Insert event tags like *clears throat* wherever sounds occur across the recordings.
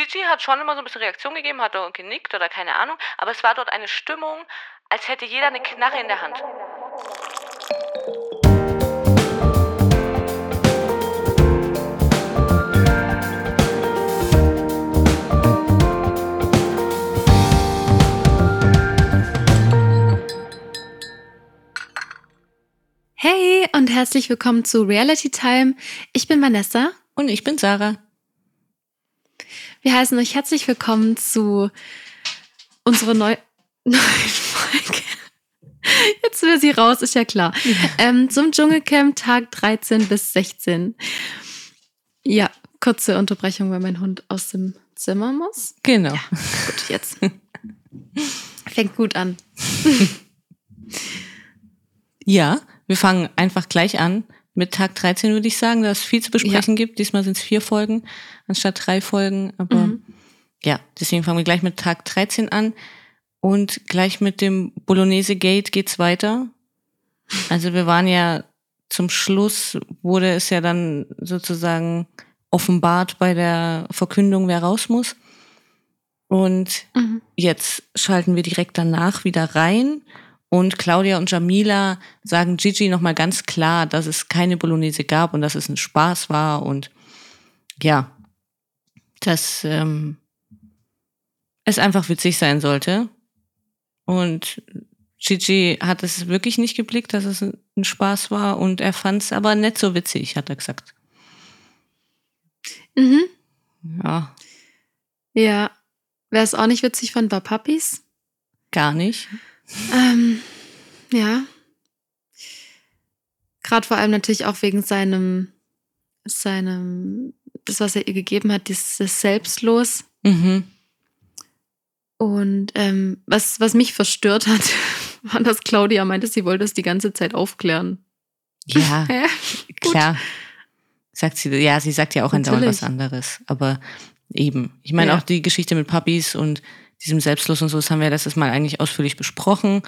Gigi hat schon immer so ein bisschen Reaktion gegeben, hat auch genickt oder keine Ahnung, aber es war dort eine Stimmung, als hätte jeder eine Knarre in der Hand. Hey und herzlich willkommen zu Reality Time. Ich bin Vanessa. Und ich bin Sarah. Wir heißen euch herzlich willkommen zu unserer neu *laughs* neuen Folge. Jetzt will sie raus, ist ja klar. Ja. Ähm, zum Dschungelcamp Tag 13 bis 16. Ja, kurze Unterbrechung, weil mein Hund aus dem Zimmer muss. Genau. Ja, gut, jetzt. *laughs* Fängt gut an. ja, wir fangen einfach gleich an mit Tag 13, würde ich sagen, dass es viel zu besprechen ja. gibt. Diesmal sind es vier Folgen anstatt drei Folgen. Aber mhm. ja, deswegen fangen wir gleich mit Tag 13 an. Und gleich mit dem Bolognese Gate geht's weiter. Also wir waren ja zum Schluss, wurde es ja dann sozusagen offenbart bei der Verkündung, wer raus muss. Und mhm. jetzt schalten wir direkt danach wieder rein. Und Claudia und Jamila sagen Gigi nochmal ganz klar, dass es keine Bolognese gab und dass es ein Spaß war. Und ja, dass ähm, es einfach witzig sein sollte. Und Gigi hat es wirklich nicht geblickt, dass es ein Spaß war und er fand es aber nicht so witzig, hat er gesagt. Mhm. Ja. Ja. Wer es auch nicht witzig fand, war Puppies. Gar nicht. Ähm, ja. Gerade vor allem natürlich auch wegen seinem, seinem das, was er ihr gegeben hat, dieses Selbstlos. Mhm. Und ähm, was, was mich verstört hat, *laughs* war, dass Claudia meinte, sie wollte es die ganze Zeit aufklären. Ja, *laughs* klar. Sagt sie, ja, sie sagt ja auch andauernd was anderes. Aber eben. Ich meine, ja. auch die Geschichte mit Puppies und diesem Selbstlos und so, das haben wir letztes Mal eigentlich ausführlich besprochen.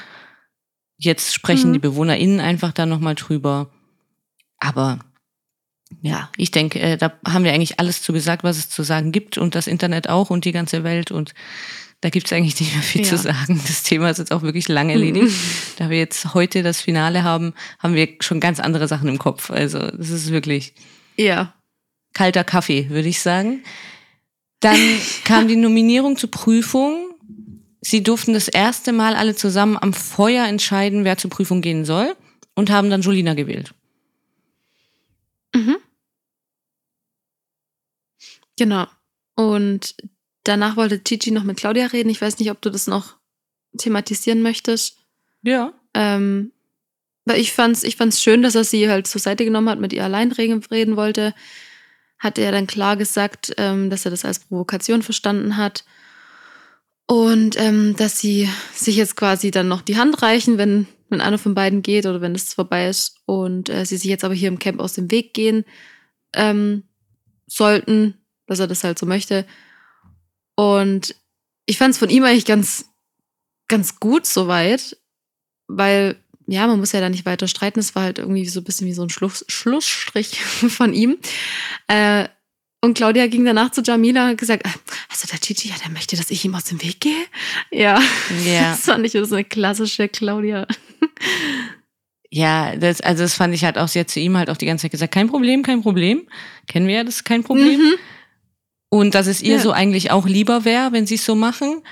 Jetzt sprechen mhm. die BewohnerInnen einfach da nochmal drüber. Aber ja, ich denke, äh, da haben wir eigentlich alles zu gesagt, was es zu sagen gibt und das Internet auch und die ganze Welt und da gibt es eigentlich nicht mehr viel ja. zu sagen. Das Thema ist jetzt auch wirklich lange erledigt. Mhm. Da wir jetzt heute das Finale haben, haben wir schon ganz andere Sachen im Kopf. Also das ist wirklich ja. kalter Kaffee, würde ich sagen. Dann kam die Nominierung zur Prüfung. Sie durften das erste Mal alle zusammen am Feuer entscheiden, wer zur Prüfung gehen soll und haben dann Julina gewählt. Mhm. Genau. Und danach wollte Gigi noch mit Claudia reden. Ich weiß nicht, ob du das noch thematisieren möchtest. Ja. Ähm, weil ich fand's, ich fand's schön, dass er sie halt zur Seite genommen hat, mit ihr allein reden wollte. Hat er dann klar gesagt, ähm, dass er das als Provokation verstanden hat. Und ähm, dass sie sich jetzt quasi dann noch die Hand reichen, wenn, wenn einer von beiden geht oder wenn es vorbei ist. Und äh, sie sich jetzt aber hier im Camp aus dem Weg gehen ähm, sollten, dass er das halt so möchte. Und ich fand es von ihm eigentlich ganz, ganz gut soweit, weil, ja, man muss ja da nicht weiter streiten. Es war halt irgendwie so ein bisschen wie so ein Schluss, Schlussstrich *laughs* von ihm. Äh, und Claudia ging danach zu Jamila und gesagt, also der Gigi, ja, der möchte, dass ich ihm aus dem Weg gehe. Ja, ja. *laughs* das fand ich so eine klassische Claudia. Ja, das, also das fand ich halt auch, sie hat zu ihm halt auch die ganze Zeit gesagt, kein Problem, kein Problem. Kennen wir ja, das ist kein Problem. Mhm. Und dass es ihr ja. so eigentlich auch lieber wäre, wenn sie es so machen.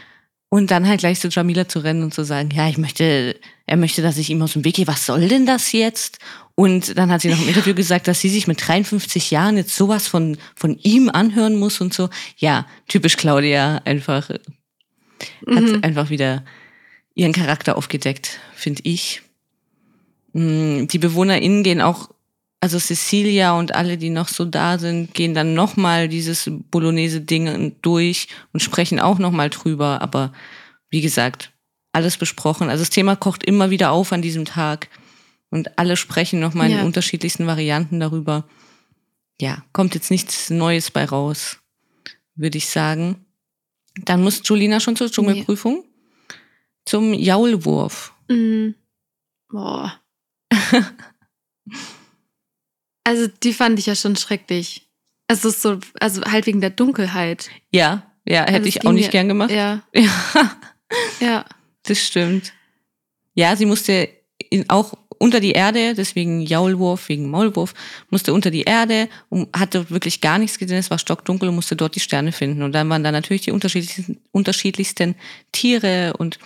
Und dann halt gleich zu Jamila zu rennen und zu sagen, ja, ich möchte, er möchte, dass ich ihm aus dem Weg gehe. Was soll denn das jetzt? Und dann hat sie noch im Interview gesagt, dass sie sich mit 53 Jahren jetzt sowas von, von ihm anhören muss und so. Ja, typisch Claudia, einfach, mhm. hat einfach wieder ihren Charakter aufgedeckt, finde ich. Mm, die BewohnerInnen gehen auch, also Cecilia und alle, die noch so da sind, gehen dann nochmal dieses Bolognese-Ding durch und sprechen auch nochmal drüber. Aber wie gesagt, alles besprochen. Also das Thema kocht immer wieder auf an diesem Tag und alle sprechen nochmal ja. in unterschiedlichsten Varianten darüber. Ja, kommt jetzt nichts Neues bei raus, würde ich sagen. Dann muss Julina schon zur Dschungelprüfung. Nee. Zum Jaulwurf. Mhm. Boah. *laughs* also die fand ich ja schon schrecklich. Also so, also halt wegen der Dunkelheit. Ja. ja, hätte Also es ich auch nicht mir- gern gemacht. Ja, *laughs* Ja, ja. das stimmt. Ja, sie musste in, auch unter die Erde, deswegen Jaulwurf, wegen Maulwurf, musste unter die Erde und hatte wirklich gar nichts gesehen. Es war stockdunkel und musste dort die Sterne finden. Und dann waren da natürlich die unterschiedlichsten, unterschiedlichsten Tiere und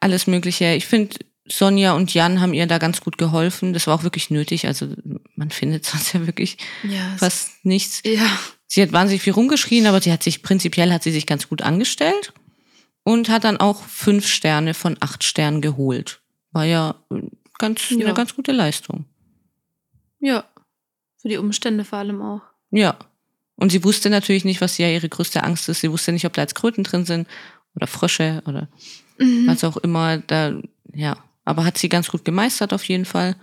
alles Mögliche. Ich finde, Sonja und Jan haben ihr da ganz gut geholfen. Das war auch wirklich nötig. Also man findet sonst ja wirklich Ja, fast nichts. ja. Sie hat wahnsinnig viel rumgeschrien, aber sie hat sich prinzipiell hat sie sich ganz gut angestellt und hat dann auch fünf Sterne von acht Sternen geholt. War ja äh, ganz Ja. eine ganz gute Leistung. Ja. Für die Umstände vor allem auch. Ja. Und sie wusste natürlich nicht, was ja ihre größte Angst ist. Sie wusste nicht, ob da jetzt Kröten drin sind oder Frösche oder Mhm. was auch immer. Da, ja. Aber hat sie ganz gut gemeistert auf jeden Fall.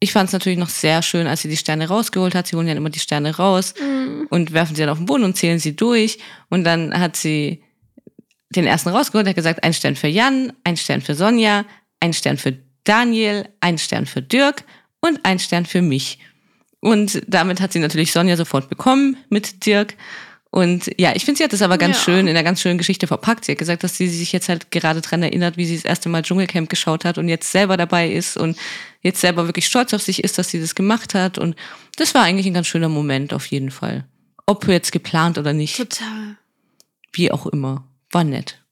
Ich fand es natürlich noch sehr schön, als sie die Sterne rausgeholt hat. Sie holen ja immer die Sterne raus. Mhm. und werfen sie dann auf den Boden und zählen sie durch. Und dann hat sie den ersten rausgeholt, hat gesagt, ein Stern für Jan, ein Stern für Sonja, ein Stern für Daniel, ein Stern für Dirk und ein Stern für mich. Und damit hat sie natürlich Sonja sofort bekommen mit Dirk. Und ja, ich finde, sie hat das aber ganz Ja. schön in einer ganz schönen Geschichte verpackt. Sie hat gesagt, dass sie sich jetzt halt gerade dran erinnert, wie sie das erste Mal Dschungelcamp geschaut hat und jetzt selber dabei ist und jetzt selber wirklich stolz auf sich ist, dass sie das gemacht hat. Und das war eigentlich ein ganz schöner Moment auf jeden Fall. Ob jetzt geplant oder nicht, Total. wie auch immer. War nett.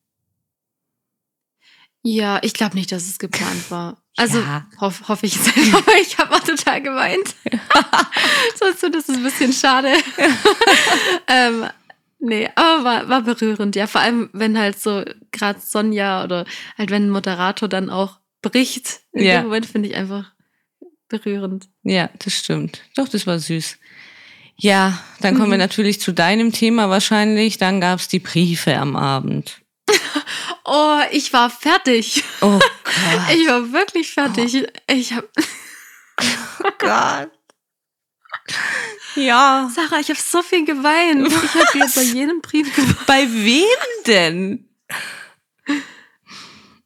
Ja, ich glaube nicht, dass es geplant war. Also Ja. hoff, hoffe ich jetzt einfach, weil ich habe auch total geweint. *laughs* so, so, das ist ein bisschen schade. *laughs* ähm, nee, aber war, war berührend, ja. Vor allem, wenn halt so gerade Sonja oder halt wenn ein Moderator dann auch bricht. In Ja. dem Moment finde ich einfach berührend. Ja, das stimmt. Doch, das war süß. Ja, dann kommen wir Mhm. natürlich zu deinem Thema wahrscheinlich. Dann gab's die Briefe am Abend. *laughs* Oh, ich war fertig. Oh *laughs* Gott. Ich war wirklich fertig. Ich habe *laughs* Oh Gott. Ja. Sarah, ich habe so viel geweint. Ich habe bei jedem Brief geweint. Bei wem denn?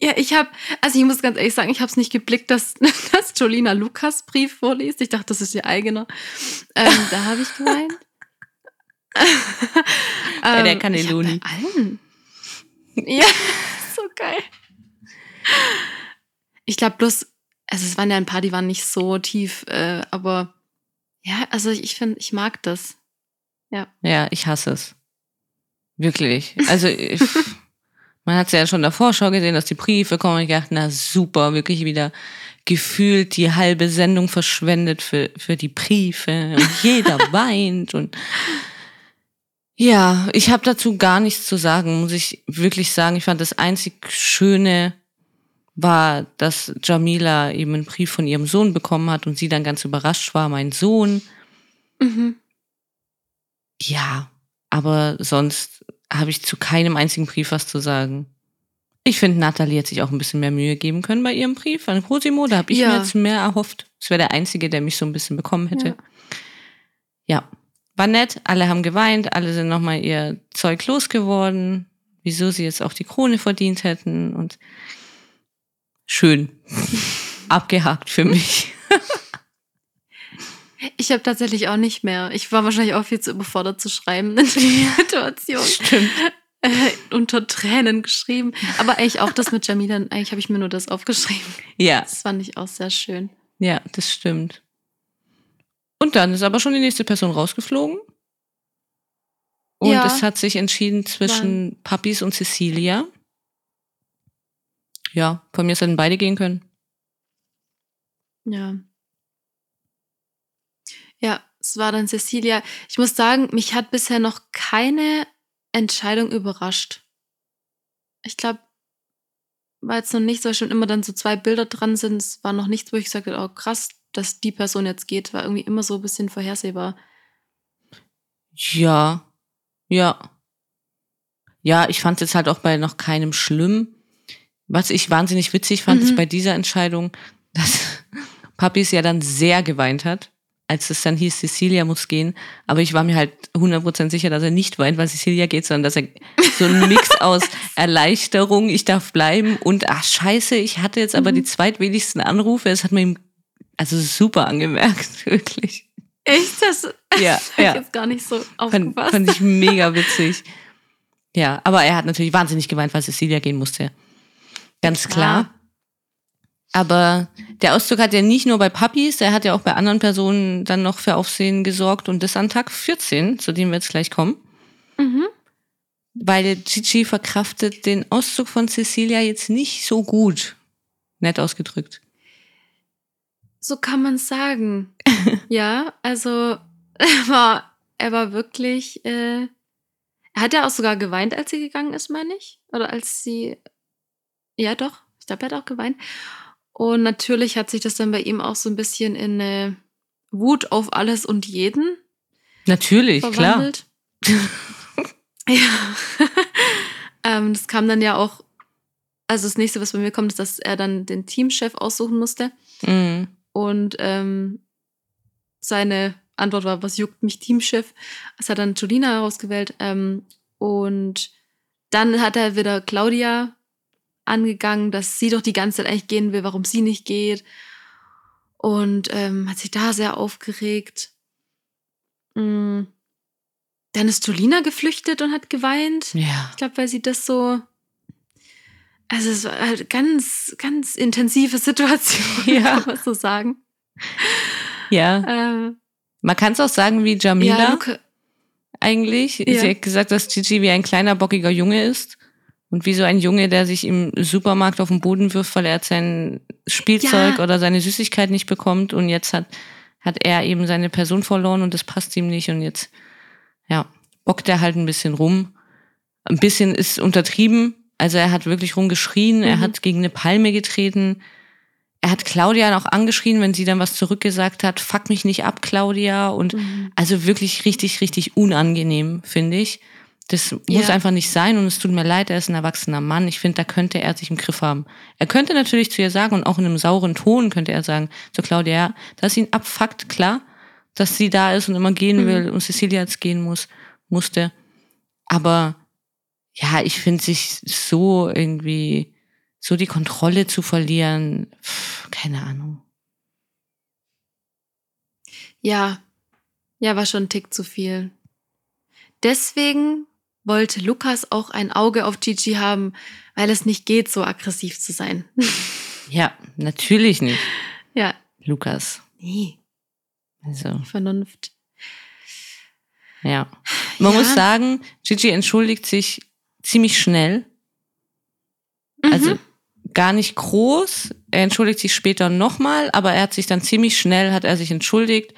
Ja, ich habe, also ich muss ganz ehrlich sagen, ich habe es nicht geblickt, dass, dass Jolina Lukas Brief vorliest. Ich dachte, das ist ihr eigener. Ähm, da habe ich geweint. Bei der Ähm, hab Bei allen. Ja, *laughs* so geil. Ich glaube bloß, also es waren ja ein paar, die waren nicht so tief, äh, aber ja, also ich finde, ich mag das. Ja, ich hasse es. Wirklich. Also, ich, *laughs* man hat es ja schon in der Vorschau gesehen, dass die Briefe kommen. Und ich dachte, na super, wirklich wieder gefühlt die halbe Sendung verschwendet für, für die Briefe. Und jeder *laughs* weint. Und ja, ich habe dazu gar nichts zu sagen, muss ich wirklich sagen. Ich fand das einzig Schöne war, dass Jamila eben einen Brief von ihrem Sohn bekommen hat und sie dann ganz überrascht war, mein Sohn. Mhm. Ja, aber sonst habe ich zu keinem einzigen Brief was zu sagen. Ich finde, Nathalie hätte sich auch ein bisschen mehr Mühe geben können bei ihrem Brief an Cosimo. Da habe ich Ja. mir jetzt mehr erhofft. Das wäre der Einzige, der mich so ein bisschen bekommen hätte. Ja. Ja. War nett, alle haben geweint, alle sind nochmal ihr Zeug losgeworden, wieso sie jetzt auch die Krone verdient hätten und schön. *laughs* Abgehakt für mich. Ich habe tatsächlich auch nicht mehr. Ich war wahrscheinlich auch viel zu überfordert zu schreiben in der Situation. Stimmt. Äh, unter Tränen geschrieben. Aber eigentlich auch das mit Jamila, eigentlich habe ich mir nur das aufgeschrieben. Ja, Das fand ich auch sehr schön. ja, das stimmt. Und dann ist aber schon die nächste Person rausgeflogen. Und Ja. es hat sich entschieden zwischen Papis und Cecilia. Ja, von mir hätten beide gehen können. Ja. Ja, es war dann Cecilia. Ich muss sagen, mich hat bisher noch keine Entscheidung überrascht. Ich glaube, war jetzt noch nicht so, schon immer dann so zwei Bilder dran sind. Es war noch nichts, wo ich gesagt habe, oh krass, dass die Person jetzt geht. War irgendwie immer so ein bisschen vorhersehbar. Ja, ja. Ja, ich fand es jetzt halt auch bei noch keinem schlimm. Was ich wahnsinnig witzig fand, Mhm. ist bei dieser Entscheidung, *laughs* dass Papis ja dann sehr geweint hat, als es dann hieß, Cecilia muss gehen. Aber ich war mir halt 100% sicher, dass er nicht weint, weil Cecilia geht, sondern dass er so ein Mix *laughs* aus Erleichterung, ich darf bleiben und ach scheiße, ich hatte jetzt aber Mhm. die zweitwenigsten Anrufe. Es hat mir also super angemerkt, *laughs* wirklich. Echt? Das *laughs* Ja, ich ja. jetzt gar nicht so Fand, aufgepasst. fand ich *laughs* mega witzig. Ja, aber er hat natürlich wahnsinnig geweint, weil Cecilia gehen musste. Ganz klar. Klar. Aber der Auszug hat ja nicht nur bei Puppies, er hat ja auch bei anderen Personen dann noch für Aufsehen gesorgt und das an Tag 14, zu dem wir jetzt gleich kommen. mhm. Weil Gigi verkraftet den Auszug von Cecilia jetzt nicht so gut. Nett ausgedrückt. So kann man sagen. *laughs* ja, also *laughs* er war, er war wirklich. Äh, er hat ja auch sogar geweint, als sie gegangen ist, meine ich. Oder als sie. Ja, doch. Ich glaube, er hat auch geweint. Und natürlich hat sich das dann bei ihm auch so ein bisschen in eine Wut auf alles und jeden Natürlich, klar. verwandelt. *laughs* ja. ähm, das kam dann ja auch. Also das nächste, was bei mir kommt, ist, dass er dann den Teamchef aussuchen musste. Mhm. Und ähm, seine Antwort war, was juckt mich Teamchef? Es hat dann Julina herausgewählt. Ähm, und dann hat er wieder Claudia angegangen, dass sie doch die ganze Zeit eigentlich gehen will, warum sie nicht geht. Und ähm, hat sich da sehr aufgeregt. Mm. Dann ist Julina geflüchtet und hat geweint. Ja. Ich glaube, weil sie das so. Also es war halt ganz, ganz intensive Situation, Ja. kann man so sagen. Ja. Ähm, Man kann es auch sagen wie Jamila ja, Luca, eigentlich. Ja. Sie hat gesagt, dass Gigi wie ein kleiner, bockiger Junge ist. Und wie so ein Junge, der sich im Supermarkt auf den Boden wirft, weil er jetzt sein Spielzeug Ja. oder seine Süßigkeit nicht bekommt. Und jetzt hat, hat er eben seine Person verloren und das passt ihm nicht. Und jetzt, ja, bockt er halt ein bisschen rum. Ein bisschen ist untertrieben. Also er hat wirklich rumgeschrien. Er Mhm. hat gegen eine Palme getreten. Er hat Claudia auch angeschrien, wenn sie dann was zurückgesagt hat. Fuck mich nicht ab, Claudia. Und Mhm. also wirklich richtig, richtig unangenehm, finde ich. Das muss Ja. einfach nicht sein und es tut mir leid, er ist ein erwachsener Mann. Ich finde, da könnte er sich im Griff haben. Er könnte natürlich zu ihr sagen und auch in einem sauren Ton könnte er sagen zu Claudia, dass ihn abfuckt, klar, dass sie da ist und immer gehen Mhm. will und Cecilia jetzt gehen muss, musste. Aber ja, ich finde sich so irgendwie, so die Kontrolle zu verlieren, pff, keine Ahnung. ja, ja, war schon ein Tick zu viel. Deswegen wollte Lukas auch ein Auge auf Gigi haben, weil es nicht geht, so aggressiv zu sein. *laughs* Ja, natürlich nicht, ja, Lukas. nee, Also. Vernunft. Ja. Man Ja. muss sagen, Gigi entschuldigt sich ziemlich schnell. Mhm. Also gar nicht groß. Er entschuldigt sich später nochmal, aber er hat sich dann ziemlich schnell, hat er sich entschuldigt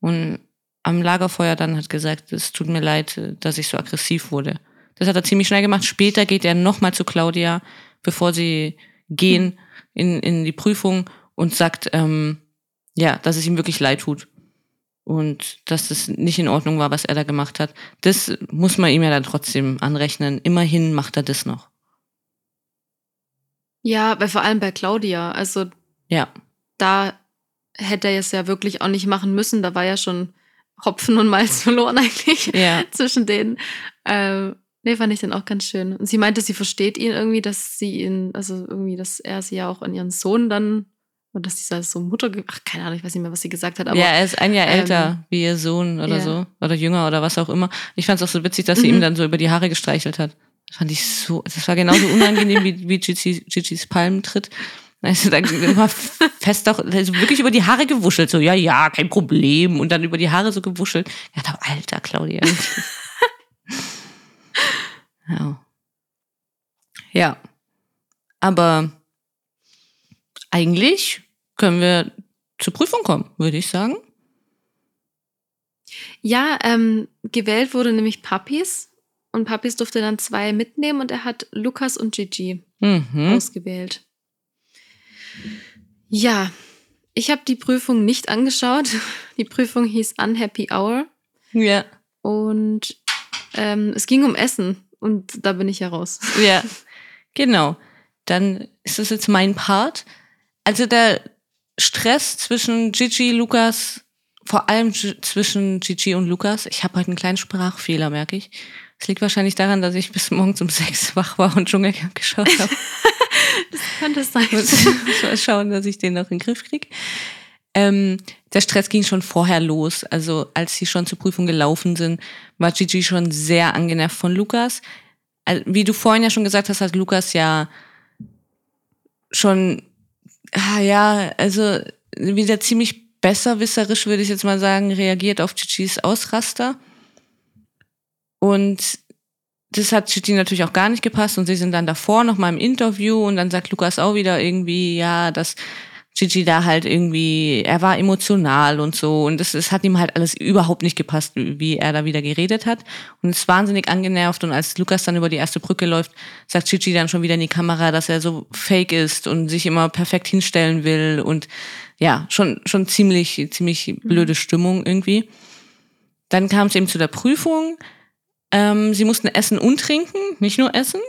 und am Lagerfeuer dann hat gesagt, es tut mir leid, dass ich so aggressiv wurde. Das hat er ziemlich schnell gemacht. Später geht er nochmal zu Claudia, bevor sie gehen in, in die Prüfung und sagt, ähm, ja, dass es ihm wirklich leid tut. Und dass das nicht in Ordnung war, was er da gemacht hat. Das muss man ihm ja dann trotzdem anrechnen. Immerhin macht er das noch. Ja, weil vor allem bei Claudia, also Ja. da hätte er es ja wirklich auch nicht machen müssen. Da war ja schon Hopfen und Malz *laughs* verloren eigentlich Ja. zwischen denen. Ähm, nee, fand ich dann auch ganz schön. Und sie meinte, sie versteht ihn irgendwie, dass sie ihn, also irgendwie, dass er sie ja auch an ihren Sohn dann, und dass dieser so Mutter, ach, keine Ahnung, ich weiß nicht mehr, was sie gesagt hat, aber ja, er ist ein Jahr ähm, älter wie ihr Sohn oder ja. so. Oder jünger oder was auch immer. Ich fand es auch so witzig, dass sie Mhm. ihm dann so über die Haare gestreichelt hat. Das fand ich so, das war genauso unangenehm wie, wie Gigi, Gigi's Palmentritt. Also dann immer fest auch, also wirklich über die Haare gewuschelt. So, ja, ja, kein Problem. Und dann über die Haare so gewuschelt. Ja, da, alter Claudia. *laughs* ja. Ja. Aber eigentlich können wir zur Prüfung kommen, würde ich sagen. ja, ähm, gewählt wurde nämlich Puppies. Und Puppies durfte dann zwei mitnehmen und er hat Lukas und Gigi Mhm. ausgewählt. Ja, ich habe die Prüfung nicht angeschaut. *laughs* Die Prüfung hieß Unhappy Hour Ja. und ähm, es ging um Essen und da bin ich ja raus. Ja, genau. Dann ist das jetzt mein Part. Also der Stress zwischen Gigi, Lukas, vor allem zwischen Gigi und Lukas. Ich habe heute einen kleinen Sprachfehler, merke ich. Es liegt wahrscheinlich daran, dass ich bis morgens um *laughs* sechs wach war und Dschungelcamp geschaut habe. *laughs* Das könnte es sein. muss, muss *laughs* mal schauen, dass ich den noch in den Griff kriege. Ähm, der Stress ging schon vorher los. Also als sie schon zur Prüfung gelaufen sind, war Gigi schon sehr angenervt von Lukas. Wie du vorhin ja schon gesagt hast, hat Lukas ja schon, ah ja, also wieder ziemlich besserwisserisch, würde ich jetzt mal sagen, reagiert auf Gigis Ausraster. Und das hat Gigi natürlich auch gar nicht gepasst und sie sind dann davor noch mal im Interview und dann sagt Lukas auch wieder irgendwie, ja, dass Gigi da halt irgendwie, er war emotional und so und es, es hat ihm halt alles überhaupt nicht gepasst, wie er da wieder geredet hat und ist wahnsinnig angenervt und als Lukas dann über die erste Brücke läuft, sagt Gigi dann schon wieder in die Kamera, dass er so fake ist und sich immer perfekt hinstellen will und ja, schon, schon ziemlich, ziemlich blöde Stimmung irgendwie. Dann kam es eben zu der Prüfung ähm, sie mussten essen und trinken, nicht nur essen.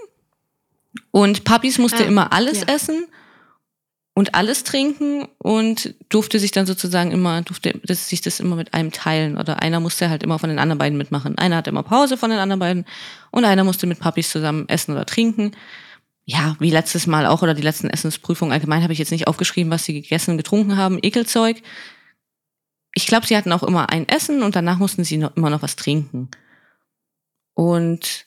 Und Papis musste ah, immer alles ja. essen und alles trinken und durfte sich dann sozusagen immer, durfte das, sich das immer mit einem teilen. Oder einer musste halt immer von den anderen beiden mitmachen. Einer hatte immer Pause von den anderen beiden und einer musste mit Papis zusammen essen oder trinken. Ja, wie letztes Mal auch oder die letzten Essensprüfungen allgemein habe ich jetzt nicht aufgeschrieben, was sie gegessen und getrunken haben. Ekelzeug. Ich glaube, sie hatten auch immer ein Essen und danach mussten sie noch, immer noch was trinken. Und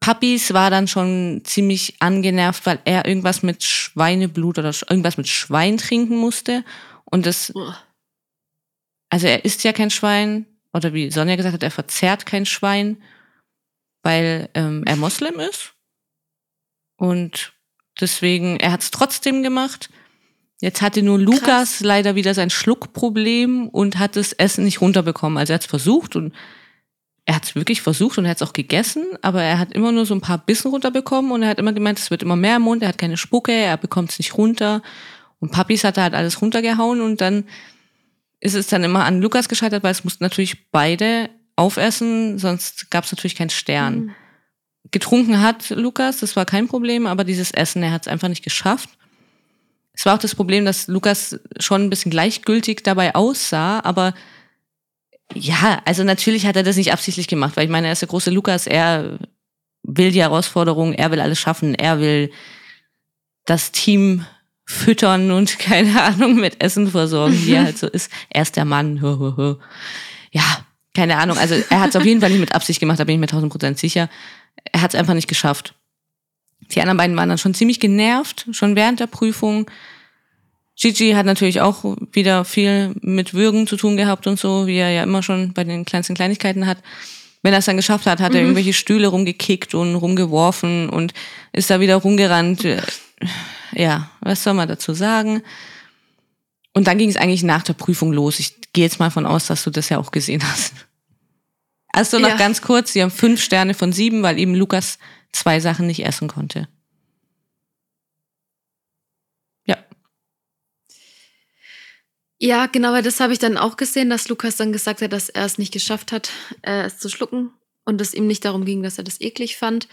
Papis war dann schon ziemlich angenervt, weil er irgendwas mit Schweineblut oder irgendwas mit Schwein trinken musste. Und das, also er isst ja kein Schwein, oder wie Sonja gesagt hat, er verzehrt kein Schwein, weil ähm, er Moslem ist. Und deswegen, er hat es trotzdem gemacht. Jetzt hatte nur Lukas Krass. leider wieder sein Schluckproblem und hat das Essen nicht runterbekommen. Also er hat es versucht und er hat es wirklich versucht und er hat es auch gegessen, aber er hat immer nur so ein paar Bissen runterbekommen und er hat immer gemeint, es wird immer mehr im Mund, er hat keine Spucke, er bekommt es nicht runter. Und Papis hat da halt alles runtergehauen und dann ist es dann immer an Lukas gescheitert, weil es mussten natürlich beide aufessen, sonst gab es natürlich keinen Stern. Mhm. Getrunken hat Lukas, das war kein Problem, aber dieses Essen, er hat es einfach nicht geschafft. Es war auch das Problem, dass Lukas schon ein bisschen gleichgültig dabei aussah, aber ja, also natürlich hat er das nicht absichtlich gemacht, weil ich meine, er ist der große Lukas, er will die Herausforderung, er will alles schaffen, er will das Team füttern und *laughs* keine Ahnung mit Essen versorgen, wie er halt so ist. Er ist der Mann. Ja, keine Ahnung. Also er hat es auf jeden Fall nicht mit Absicht gemacht, da bin ich mir tausend Prozent sicher. Er hat es einfach nicht geschafft. Die anderen beiden waren dann schon ziemlich genervt, schon während der Prüfung. Gigi hat natürlich auch wieder viel mit Würgen zu tun gehabt und so, wie er ja immer schon bei den kleinsten Kleinigkeiten hat. Wenn er es dann geschafft hat, hat mhm. er irgendwelche Stühle rumgekickt und rumgeworfen und ist da wieder rumgerannt. Ja, was soll man dazu sagen? Und dann ging es eigentlich nach der Prüfung los. Ich gehe jetzt mal von aus, dass du das ja auch gesehen hast. Also noch ja. ganz kurz, sie haben fünf Sterne von sieben, weil eben Lukas zwei Sachen nicht essen konnte. Ja, genau, weil das habe ich dann auch gesehen, dass Lukas dann gesagt hat, dass er es nicht geschafft hat, äh, es zu schlucken und es ihm nicht darum ging, dass er das eklig fand.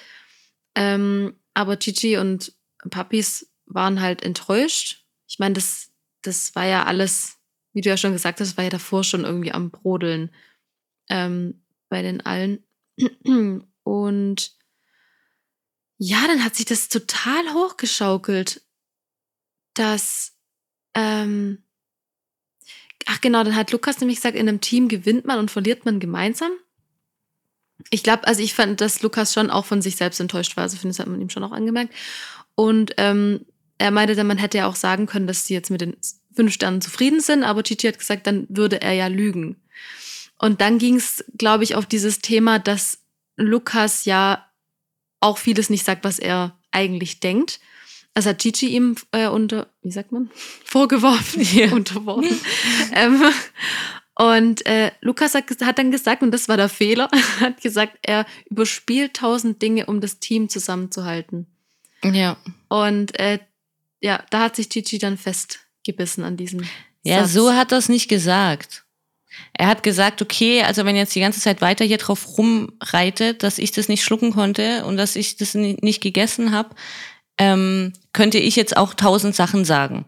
Ähm, aber Gigi und Papis waren halt enttäuscht. Ich meine, das, das war ja alles, wie du ja schon gesagt hast, war ja davor schon irgendwie am Brodeln ähm, bei den allen. *clears throat* Und ja, dann hat sich das total hochgeschaukelt, dass ähm, Ach genau, dann hat Lukas nämlich gesagt, in einem Team gewinnt man und verliert man gemeinsam. Ich glaube, also ich fand, dass Lukas schon auch von sich selbst enttäuscht war. Also finde, das hat man ihm schon auch angemerkt. Und ähm, er meinte dann, man hätte ja auch sagen können, dass sie jetzt mit den fünf Sternen zufrieden sind, aber Gigi hat gesagt, dann würde er ja lügen. Und dann ging es, glaube ich, auf dieses Thema, dass Lukas ja auch vieles nicht sagt, was er eigentlich denkt. Also hat Gigi ihm äh, unter, wie sagt man, *laughs* vorgeworfen, yeah. *laughs* unterworfen. ähm, und äh, Lukas hat, hat, dann gesagt, und das war der Fehler, *laughs* hat gesagt, er überspielt tausend Dinge, um das Team zusammenzuhalten. Ja. Und äh, ja, da hat sich Gigi dann festgebissen an diesem. Ja, Satz. so hat er es nicht gesagt. Er hat gesagt, okay, also wenn jetzt die ganze Zeit weiter hier drauf rumreitet, dass ich das nicht schlucken konnte und dass ich das nicht gegessen habe, ähm, könnte ich jetzt auch tausend Sachen sagen.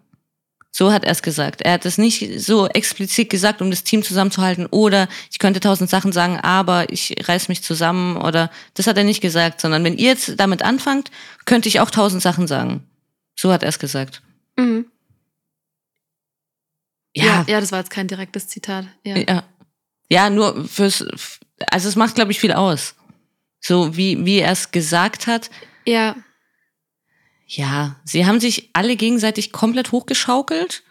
So hat er es gesagt. Er hat es nicht so explizit gesagt, um das Team zusammenzuhalten oder ich könnte tausend Sachen sagen, aber ich reiß mich zusammen oder das hat er nicht gesagt, sondern wenn ihr jetzt damit anfangt, könnte ich auch tausend Sachen sagen. So hat er es gesagt. Mhm. Ja, ja, ja, das war jetzt kein direktes Zitat. Ja, ja. ja nur fürs, also es macht, glaube ich, viel aus. So wie, wie er es gesagt hat. Ja. Ja, sie haben sich alle gegenseitig komplett hochgeschaukelt.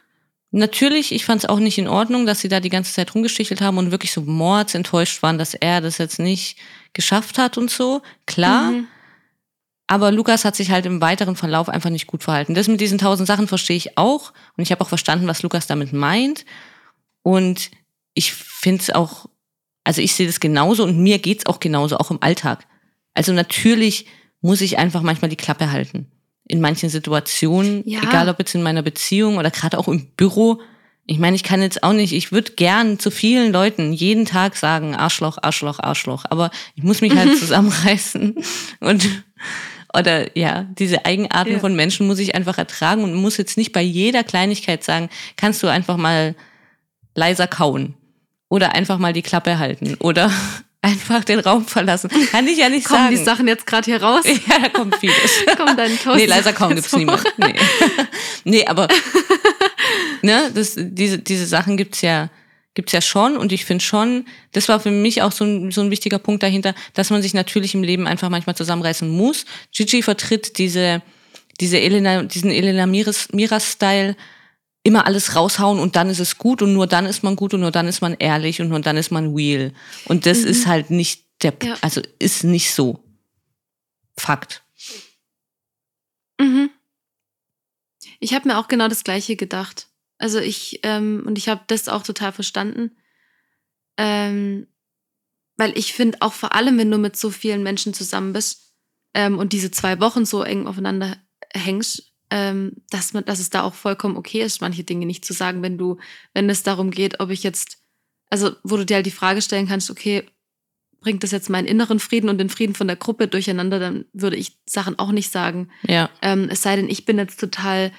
Natürlich, ich fand es auch nicht in Ordnung, dass sie da die ganze Zeit rumgestichelt haben und wirklich so mordsenttäuscht waren, dass er das jetzt nicht geschafft hat und so. Klar. Mhm. Aber Lukas hat sich halt im weiteren Verlauf einfach nicht gut verhalten. Das mit diesen tausend Sachen verstehe ich auch. Und ich habe auch verstanden, was Lukas damit meint. Und ich finde es auch, also ich sehe das genauso und mir geht's auch genauso, auch im Alltag. Also natürlich muss ich einfach manchmal die Klappe halten. In manchen Situationen, ja. egal ob jetzt in meiner Beziehung oder gerade auch im Büro. Ich meine, ich kann jetzt auch nicht, ich würde gern zu vielen Leuten jeden Tag sagen, Arschloch, Arschloch, Arschloch, aber ich muss mich halt *laughs* zusammenreißen und oder ja, diese Eigenarten ja. von Menschen muss ich einfach ertragen und muss jetzt nicht bei jeder Kleinigkeit sagen, kannst du einfach mal leiser kauen oder einfach mal die Klappe halten oder einfach den Raum verlassen. Kann ich ja nicht Kommen sagen. Kommen die Sachen jetzt gerade hier raus? *laughs* Ja, da kommt vieles. *laughs* Kommt dein Toast nee, leiser kauen gibt's mehr. *laughs* Nee. nee, aber ne, das, diese, diese Sachen gibt's ja gibt's ja schon und ich finde schon, das war für mich auch so ein, so ein wichtiger Punkt dahinter, dass man sich natürlich im Leben einfach manchmal zusammenreißen muss. Gigi vertritt diese, diese Elena, diesen Elena Miras-Style, immer alles raushauen und dann ist es gut und nur dann ist man gut und nur dann ist man ehrlich und nur dann ist man real. Und das mhm. ist halt nicht der, ja. also ist nicht so. Fakt. Mhm. Ich habe mir auch genau das Gleiche gedacht. Also ich, ähm, und ich habe das auch total verstanden. Ähm, weil ich finde, auch vor allem, wenn du mit so vielen Menschen zusammen bist ähm, und diese zwei Wochen so eng aufeinander hängst, ähm, dass man, dass es da auch vollkommen okay ist, manche Dinge nicht zu sagen, wenn du, wenn es darum geht, ob ich jetzt, also wo du dir halt die Frage stellen kannst, okay, bringt das jetzt meinen inneren Frieden und den Frieden von der Gruppe durcheinander, dann würde ich Sachen auch nicht sagen. Ja. Ähm, es sei denn, ich bin jetzt total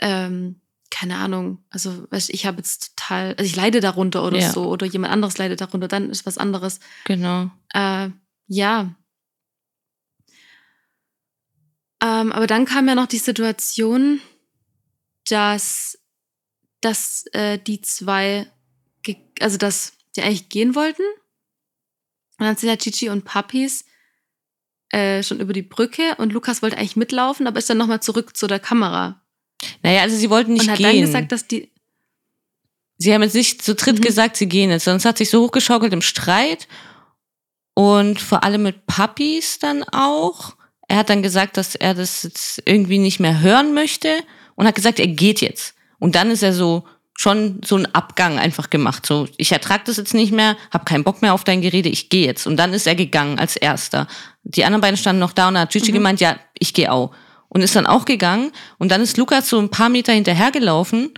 ähm, keine Ahnung, also weißt, ich habe jetzt total, also ich leide darunter oder ja. so, oder jemand anderes leidet darunter, dann ist was anderes. Genau. Äh, ja. Ähm, aber dann kam ja noch die Situation, dass, dass äh, die zwei, also dass die eigentlich gehen wollten. Und dann sind ja Chichi und Papis äh, schon über die Brücke und Lukas wollte eigentlich mitlaufen, aber ist dann nochmal zurück zu der Kamera naja, also sie wollten nicht und hat gehen. dann gesagt, dass die. Sie haben jetzt nicht zu dritt mhm. gesagt, sie gehen jetzt, sonst hat sich so hochgeschaukelt im Streit und vor allem mit Puppies dann auch. Er hat dann gesagt, dass er das jetzt irgendwie nicht mehr hören möchte und hat gesagt, er geht jetzt. Und dann ist er so schon so ein Abgang einfach gemacht. So, ich ertrag das jetzt nicht mehr, hab keinen Bock mehr auf dein Gerede, ich gehe jetzt. Und dann ist er gegangen als erster. Die anderen beiden standen noch da und hat Gigi mhm. gemeint, ja, ich gehe auch und ist dann auch gegangen. Und dann ist Lukas so ein paar Meter hinterhergelaufen.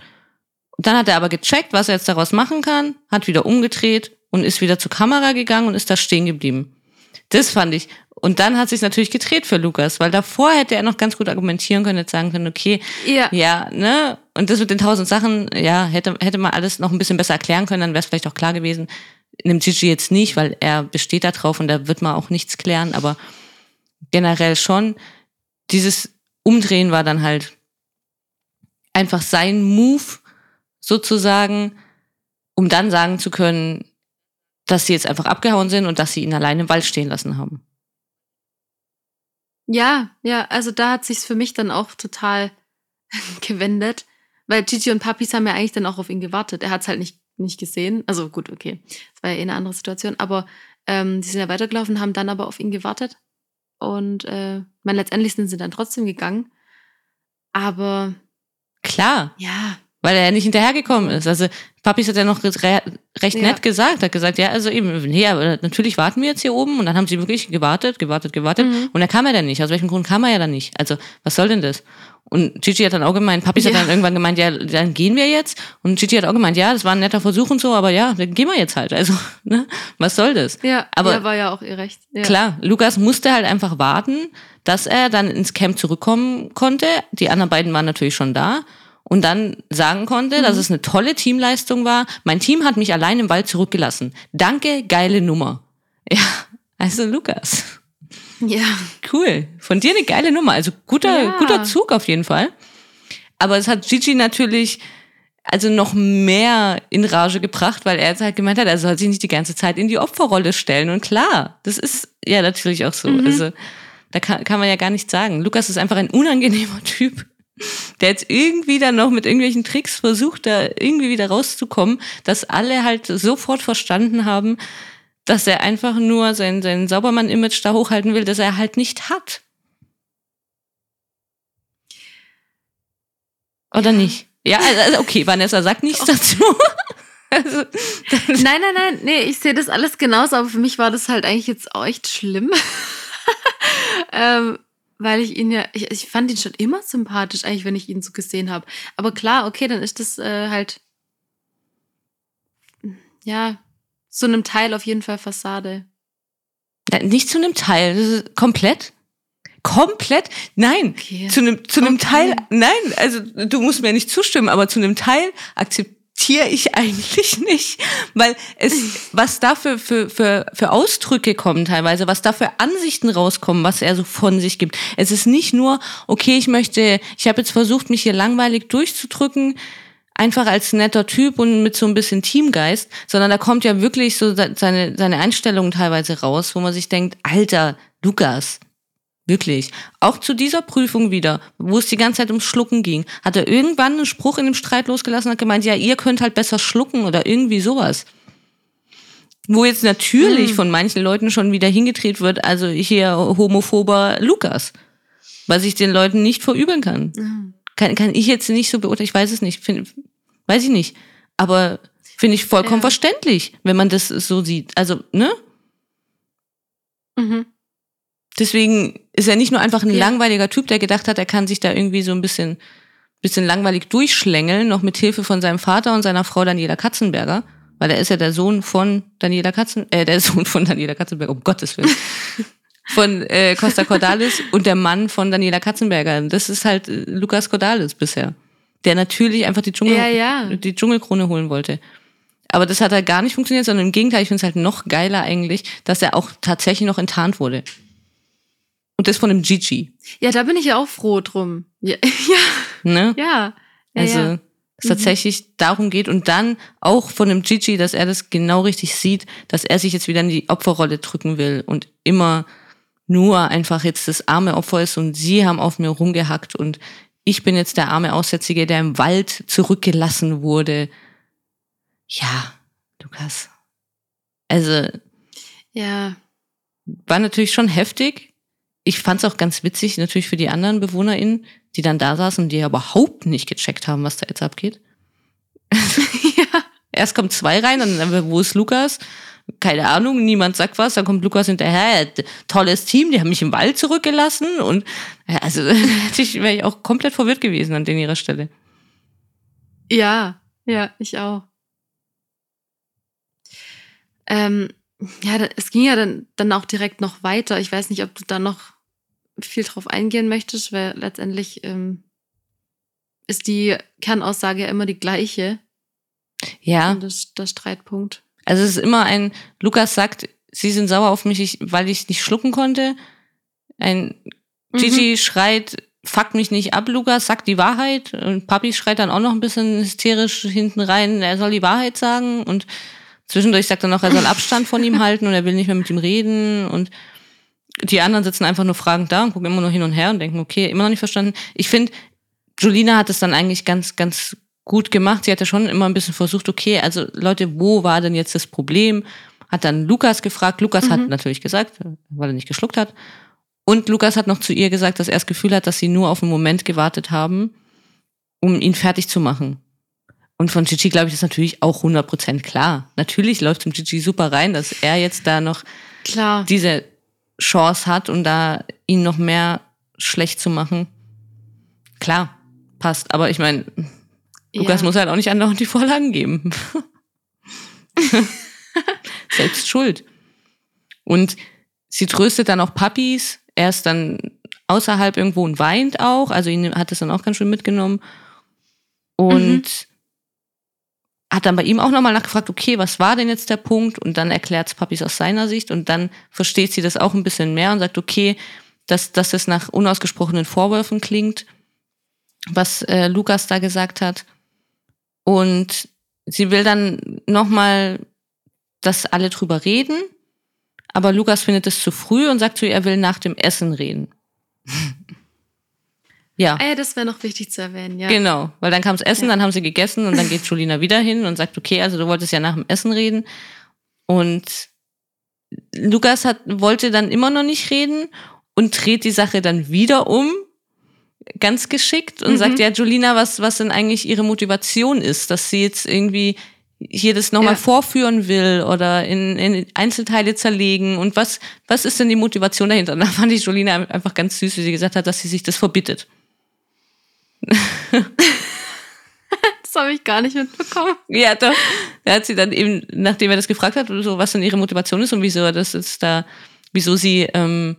Und dann hat er aber gecheckt, was er jetzt daraus machen kann, hat wieder umgedreht und ist wieder zur Kamera gegangen und ist da stehen geblieben. Das fand ich. Und dann hat sich natürlich gedreht für Lukas, weil davor hätte er noch ganz gut argumentieren können, jetzt sagen können, okay, ja, ja ne? Und das mit den tausend Sachen, ja, hätte, hätte man alles noch ein bisschen besser erklären können, dann wäre es vielleicht auch klar gewesen. Nimmt Gigi jetzt nicht, weil er besteht da drauf und da wird man auch nichts klären, aber generell schon. Dieses Umdrehen war dann halt einfach sein Move sozusagen, um dann sagen zu können, dass sie jetzt einfach abgehauen sind und dass sie ihn allein im Wald stehen lassen haben. Ja, ja, also da hat sich's für mich dann auch total *laughs* gewendet, weil Gigi und Papis haben ja eigentlich dann auch auf ihn gewartet. Er hat's halt nicht, nicht gesehen. Also gut, okay, das war ja eh eine andere Situation, aber ähm, die sind ja weitergelaufen, haben dann aber auf ihn gewartet und äh, man letztendlich sind sie dann trotzdem gegangen. Aber klar. Ja. Weil er ja nicht hinterhergekommen ist. Also Papis hat ja noch re recht ja. nett gesagt, hat gesagt, ja, also eben, nee, aber natürlich warten wir jetzt hier oben. Und dann haben sie wirklich gewartet, gewartet, gewartet. Mhm. Und er kam ja dann nicht. Aus welchem Grund kam er ja dann nicht? Also, was soll denn das? Und Gigi hat dann auch gemeint, Papis ja. hat dann irgendwann gemeint, ja, dann gehen wir jetzt. Und Gigi hat auch gemeint, ja, das war ein netter Versuch und so, aber ja, dann gehen wir jetzt halt. Also, *laughs* ne, was soll das? Ja, aber ja, war ja auch ihr Recht. Ja. Klar, Lukas musste halt einfach warten, dass er dann ins Camp zurückkommen konnte. Die anderen beiden waren natürlich schon da. Und dann sagen konnte, mhm. dass es eine tolle Teamleistung war. Mein Team hat mich allein im Wald zurückgelassen. Danke, geile Nummer. *laughs* Ja, also Lukas. Ja. Cool. Von dir eine geile Nummer. Also guter, ja. guter Zug auf jeden Fall. Aber es hat Gigi natürlich, also noch mehr in Rage gebracht, weil er jetzt halt gemeint hat, er soll sich nicht die ganze Zeit in die Opferrolle stellen. Und klar, das ist ja natürlich auch so. Mhm. Also da kann, kann man ja gar nicht sagen. Lukas ist einfach ein unangenehmer *laughs* Typ, der jetzt irgendwie dann noch mit irgendwelchen Tricks versucht, da irgendwie wieder rauszukommen, dass alle halt sofort verstanden haben, dass er einfach nur sein, sein Saubermann-Image da hochhalten will, das er halt nicht hat. Oder nicht? Ja, also, also okay, Vanessa sagt nichts dazu. *laughs* also, nein, nein, nein, nee, ich sehe das alles genauso, aber für mich war das halt eigentlich jetzt auch echt schlimm. *laughs* ähm, weil ich ihn ja, ich, ich fand ihn schon immer sympathisch, eigentlich, wenn ich ihn so gesehen habe. Aber klar, okay, dann ist das äh, halt, ja, zu einem Teil auf jeden Fall Fassade. Nicht zu einem Teil, komplett komplett, nein, okay. zu einem zu einem Teil, nein, also du musst mir nicht zustimmen, aber zu einem Teil akzeptiere ich eigentlich *laughs* nicht, weil es was da für, für, für, für Ausdrücke kommen teilweise, was da für Ansichten rauskommen, was er so von sich gibt. Es ist nicht nur, okay, ich möchte, ich habe jetzt versucht, mich hier langweilig durchzudrücken, einfach als netter Typ und mit so ein bisschen Teamgeist, sondern da kommt ja wirklich so seine, seine Einstellungen teilweise raus, wo man sich denkt, Alter, Lukas, Wirklich. Auch zu dieser Prüfung wieder, wo es die ganze Zeit ums Schlucken ging, hat er irgendwann einen Spruch in dem Streit losgelassen und hat gemeint, ja, ihr könnt halt besser schlucken oder irgendwie sowas. Wo jetzt natürlich mhm. von manchen Leuten schon wieder hingedreht wird, also hier homophober Lukas. Was ich den Leuten nicht verübeln kann. Mhm. Kann, kann ich jetzt nicht so beurteilen, ich weiß es nicht, find, weiß ich nicht. Aber finde ich vollkommen ja. verständlich, wenn man das so sieht. Also, ne? Mhm. Deswegen ist er nicht nur einfach ein ja. langweiliger Typ, der gedacht hat, er kann sich da irgendwie so ein bisschen, bisschen langweilig durchschlängeln, noch mit Hilfe von seinem Vater und seiner Frau Daniela Katzenberger, weil er ist ja der Sohn von Daniela Katzen, äh, der *laughs* Sohn von Daniela Katzenberger, um Gottes Willen. *laughs* von äh, Costa Cordalis und der Mann von Daniela Katzenberger. Das ist halt äh, Lukas Cordalis bisher. Der natürlich einfach die, Dschungel, ja, ja. die Dschungelkrone holen wollte. Aber das hat halt gar nicht funktioniert, sondern im Gegenteil, ich finde es halt noch geiler eigentlich, dass er auch tatsächlich noch enttarnt wurde. Und das von dem Gigi. Ja, da bin ich ja auch froh drum. Ja. *laughs* ja. Ne? Ja. ja also, ja. es mhm. tatsächlich darum geht und dann auch von dem Gigi, dass er das genau richtig sieht, dass er sich jetzt wieder in die Opferrolle drücken will und immer nur einfach jetzt das arme Opfer ist und sie haben auf mir rumgehackt und ich bin jetzt der arme Aussätzige, der im Wald zurückgelassen wurde. Ja, Lukas. Also. Ja. War natürlich schon heftig, ich fand es auch ganz witzig, natürlich für die anderen BewohnerInnen, die dann da saßen und die überhaupt nicht gecheckt haben, was da jetzt abgeht. *laughs* ja. Erst kommt zwei rein, dann, wo ist Lukas? Keine Ahnung, niemand sagt was, dann kommt Lukas hinterher, tolles Team, die haben mich im Wald zurückgelassen und ja, also *laughs* wäre ich auch komplett verwirrt gewesen an den ihrer Stelle. Ja, ja, ich auch. Ähm, ja, es ging ja dann, dann auch direkt noch weiter. Ich weiß nicht, ob du da noch viel drauf eingehen möchtest, weil letztendlich ähm, ist die Kernaussage ja immer die gleiche. Ja. Das, der Streitpunkt. Also es ist immer ein, Lukas sagt, sie sind sauer auf mich, weil ich nicht schlucken konnte. Ein Gigi mhm. schreit, fuck mich nicht ab, Lukas, sag die Wahrheit. Und Papi schreit dann auch noch ein bisschen hysterisch hinten rein, er soll die Wahrheit sagen. Und zwischendurch sagt er noch, er soll Abstand von ihm halten und er will nicht mehr mit ihm reden. Und die anderen sitzen einfach nur fragend da und gucken immer nur hin und her und denken, okay, immer noch nicht verstanden. Ich finde, Julina hat es dann eigentlich ganz, ganz gut gemacht. Sie hat ja schon immer ein bisschen versucht, okay, also Leute, wo war denn jetzt das Problem? Hat dann Lukas gefragt. Lukas mhm. hat natürlich gesagt, weil er nicht geschluckt hat. Und Lukas hat noch zu ihr gesagt, dass er das Gefühl hat, dass sie nur auf einen Moment gewartet haben, um ihn fertig zu machen. Und von Gigi glaube ich, ist natürlich auch 100% klar. Natürlich läuft zum Gigi super rein, dass er jetzt da noch klar. diese Chance hat und da ihn noch mehr schlecht zu machen. Klar, passt. Aber ich meine, ja. Lukas muss halt auch nicht andauernd die Vorlagen geben. *laughs* Selbst schuld. Und sie tröstet dann auch Puppies. Er ist dann außerhalb irgendwo und weint auch. Also ihn hat es dann auch ganz schön mitgenommen. Und mhm hat dann bei ihm auch nochmal nachgefragt, okay, was war denn jetzt der Punkt? Und dann erklärt es Papis aus seiner Sicht und dann versteht sie das auch ein bisschen mehr und sagt, okay, dass, dass das nach unausgesprochenen Vorwürfen klingt, was äh, Lukas da gesagt hat. Und sie will dann nochmal, dass alle drüber reden. Aber Lukas findet es zu früh und sagt zu ihr, er will nach dem Essen reden. *laughs* ja. Ah ja, das wäre noch wichtig zu erwähnen, ja. Genau, weil dann kam das Essen, Ja. dann haben sie gegessen und dann geht Julina wieder hin und sagt, okay, also du wolltest ja nach dem Essen reden. Und Lukas hat, wollte dann immer noch nicht reden und dreht die Sache dann wieder um, ganz geschickt, und Mhm. sagt, ja, Julina, was, was denn eigentlich ihre Motivation ist, dass sie jetzt irgendwie hier das nochmal Ja. vorführen will oder in, in Einzelteile zerlegen und was, was ist denn die Motivation dahinter? Und da fand ich Julina einfach ganz süß, wie sie gesagt hat, dass sie sich das verbittet. *laughs* Das habe ich gar nicht mitbekommen. Ja, doch. Da hat sie dann eben, nachdem er das gefragt hat, so, was denn ihre Motivation ist und wieso er das jetzt da, wieso sie, ähm,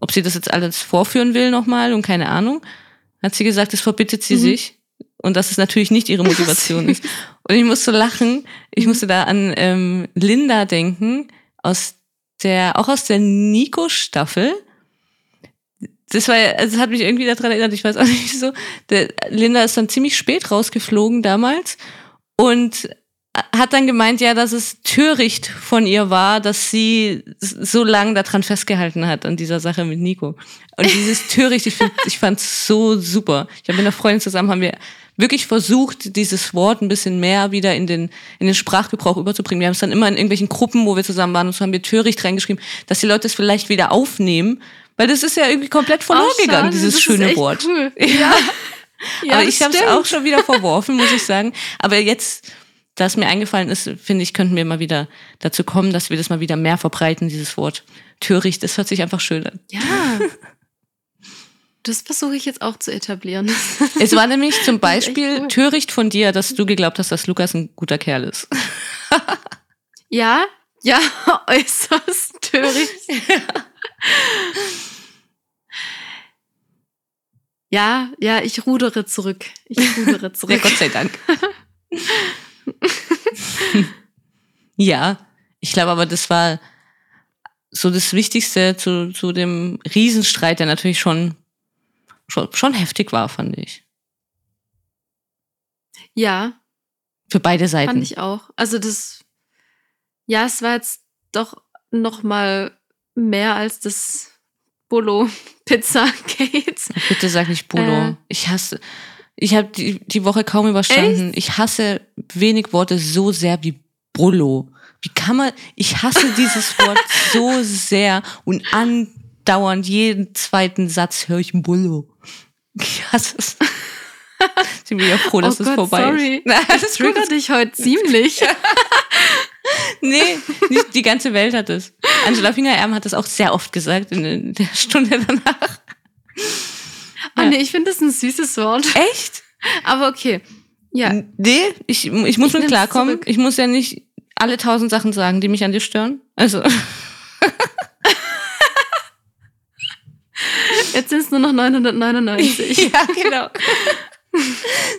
ob sie das jetzt alles vorführen will nochmal und keine Ahnung, hat sie gesagt, das verbittet sie Mhm. sich und dass es natürlich nicht ihre *laughs* Motivation ist. Und ich musste lachen, ich musste da an ähm, Linda denken, aus der, auch aus der Nico-Staffel. Das war, also das hat mich irgendwie daran erinnert, ich weiß auch nicht wieso. Linda ist dann ziemlich spät rausgeflogen damals und hat dann gemeint, ja, dass es töricht von ihr war, dass sie so lange daran festgehalten hat, an dieser Sache mit Nico. Und dieses *laughs* töricht, ich, find, ich fand's so super. Ich habe mit einer Freundin zusammen, haben wir wirklich versucht, dieses Wort ein bisschen mehr wieder in den, in den Sprachgebrauch überzubringen. Wir haben es dann immer in irgendwelchen Gruppen, wo wir zusammen waren, und so haben wir töricht reingeschrieben, dass die Leute es vielleicht wieder aufnehmen, weil das ist ja irgendwie komplett verloren Ach, gegangen, dieses schöne Wort. Cool. *laughs* Ja. Ja, aber ich habe es auch schon wieder verworfen, muss ich sagen. Aber jetzt, da es mir eingefallen ist, finde ich, könnten wir mal wieder dazu kommen, dass wir das mal wieder mehr verbreiten, dieses Wort. Töricht, das hört sich einfach schön an. Ja. Das versuche ich jetzt auch zu etablieren. *laughs* Es war nämlich zum Beispiel cool. töricht von dir, dass du geglaubt hast, dass Lukas ein guter Kerl ist. Ja, ja, *laughs* äußerst töricht. Ja, ja, ich rudere zurück. Ich rudere *laughs* Ja, zurück. Gott sei Dank. *laughs* ja, ich glaube aber, das war so das Wichtigste zu, zu dem Riesenstreit, der natürlich schon, schon, schon heftig war, fand ich. Ja, Für beide Seiten. fand ich auch. Also das, ja, es war jetzt doch noch mal mehr als das Bolo *laughs* Pizza Gate. Bitte sag nicht Bolo. Äh. Ich hasse. Ich habe die, die Woche kaum überstanden. Ich hasse wenig Worte so sehr wie Bullo. Wie kann man. Ich hasse dieses *laughs* Wort so sehr und andauernd jeden zweiten Satz höre ich Bullo. Ich hasse es. *laughs* Ich bin ja froh, dass oh es Gott, vorbei sorry. ist. Nein, Das triggert dich heute ziemlich. Nee, nicht die ganze Welt hat es. Angela Fingererben hat das auch sehr oft gesagt in der Stunde danach. Ah, Ja. nee, ich finde das ein süßes Wort. Echt? Aber okay. Ja, Nee, ich, ich muss Ich mit klarkommen. Ich muss ja nicht alle tausend Sachen sagen, die mich an dir stören. Also, jetzt sind es nur noch 999. ja, genau.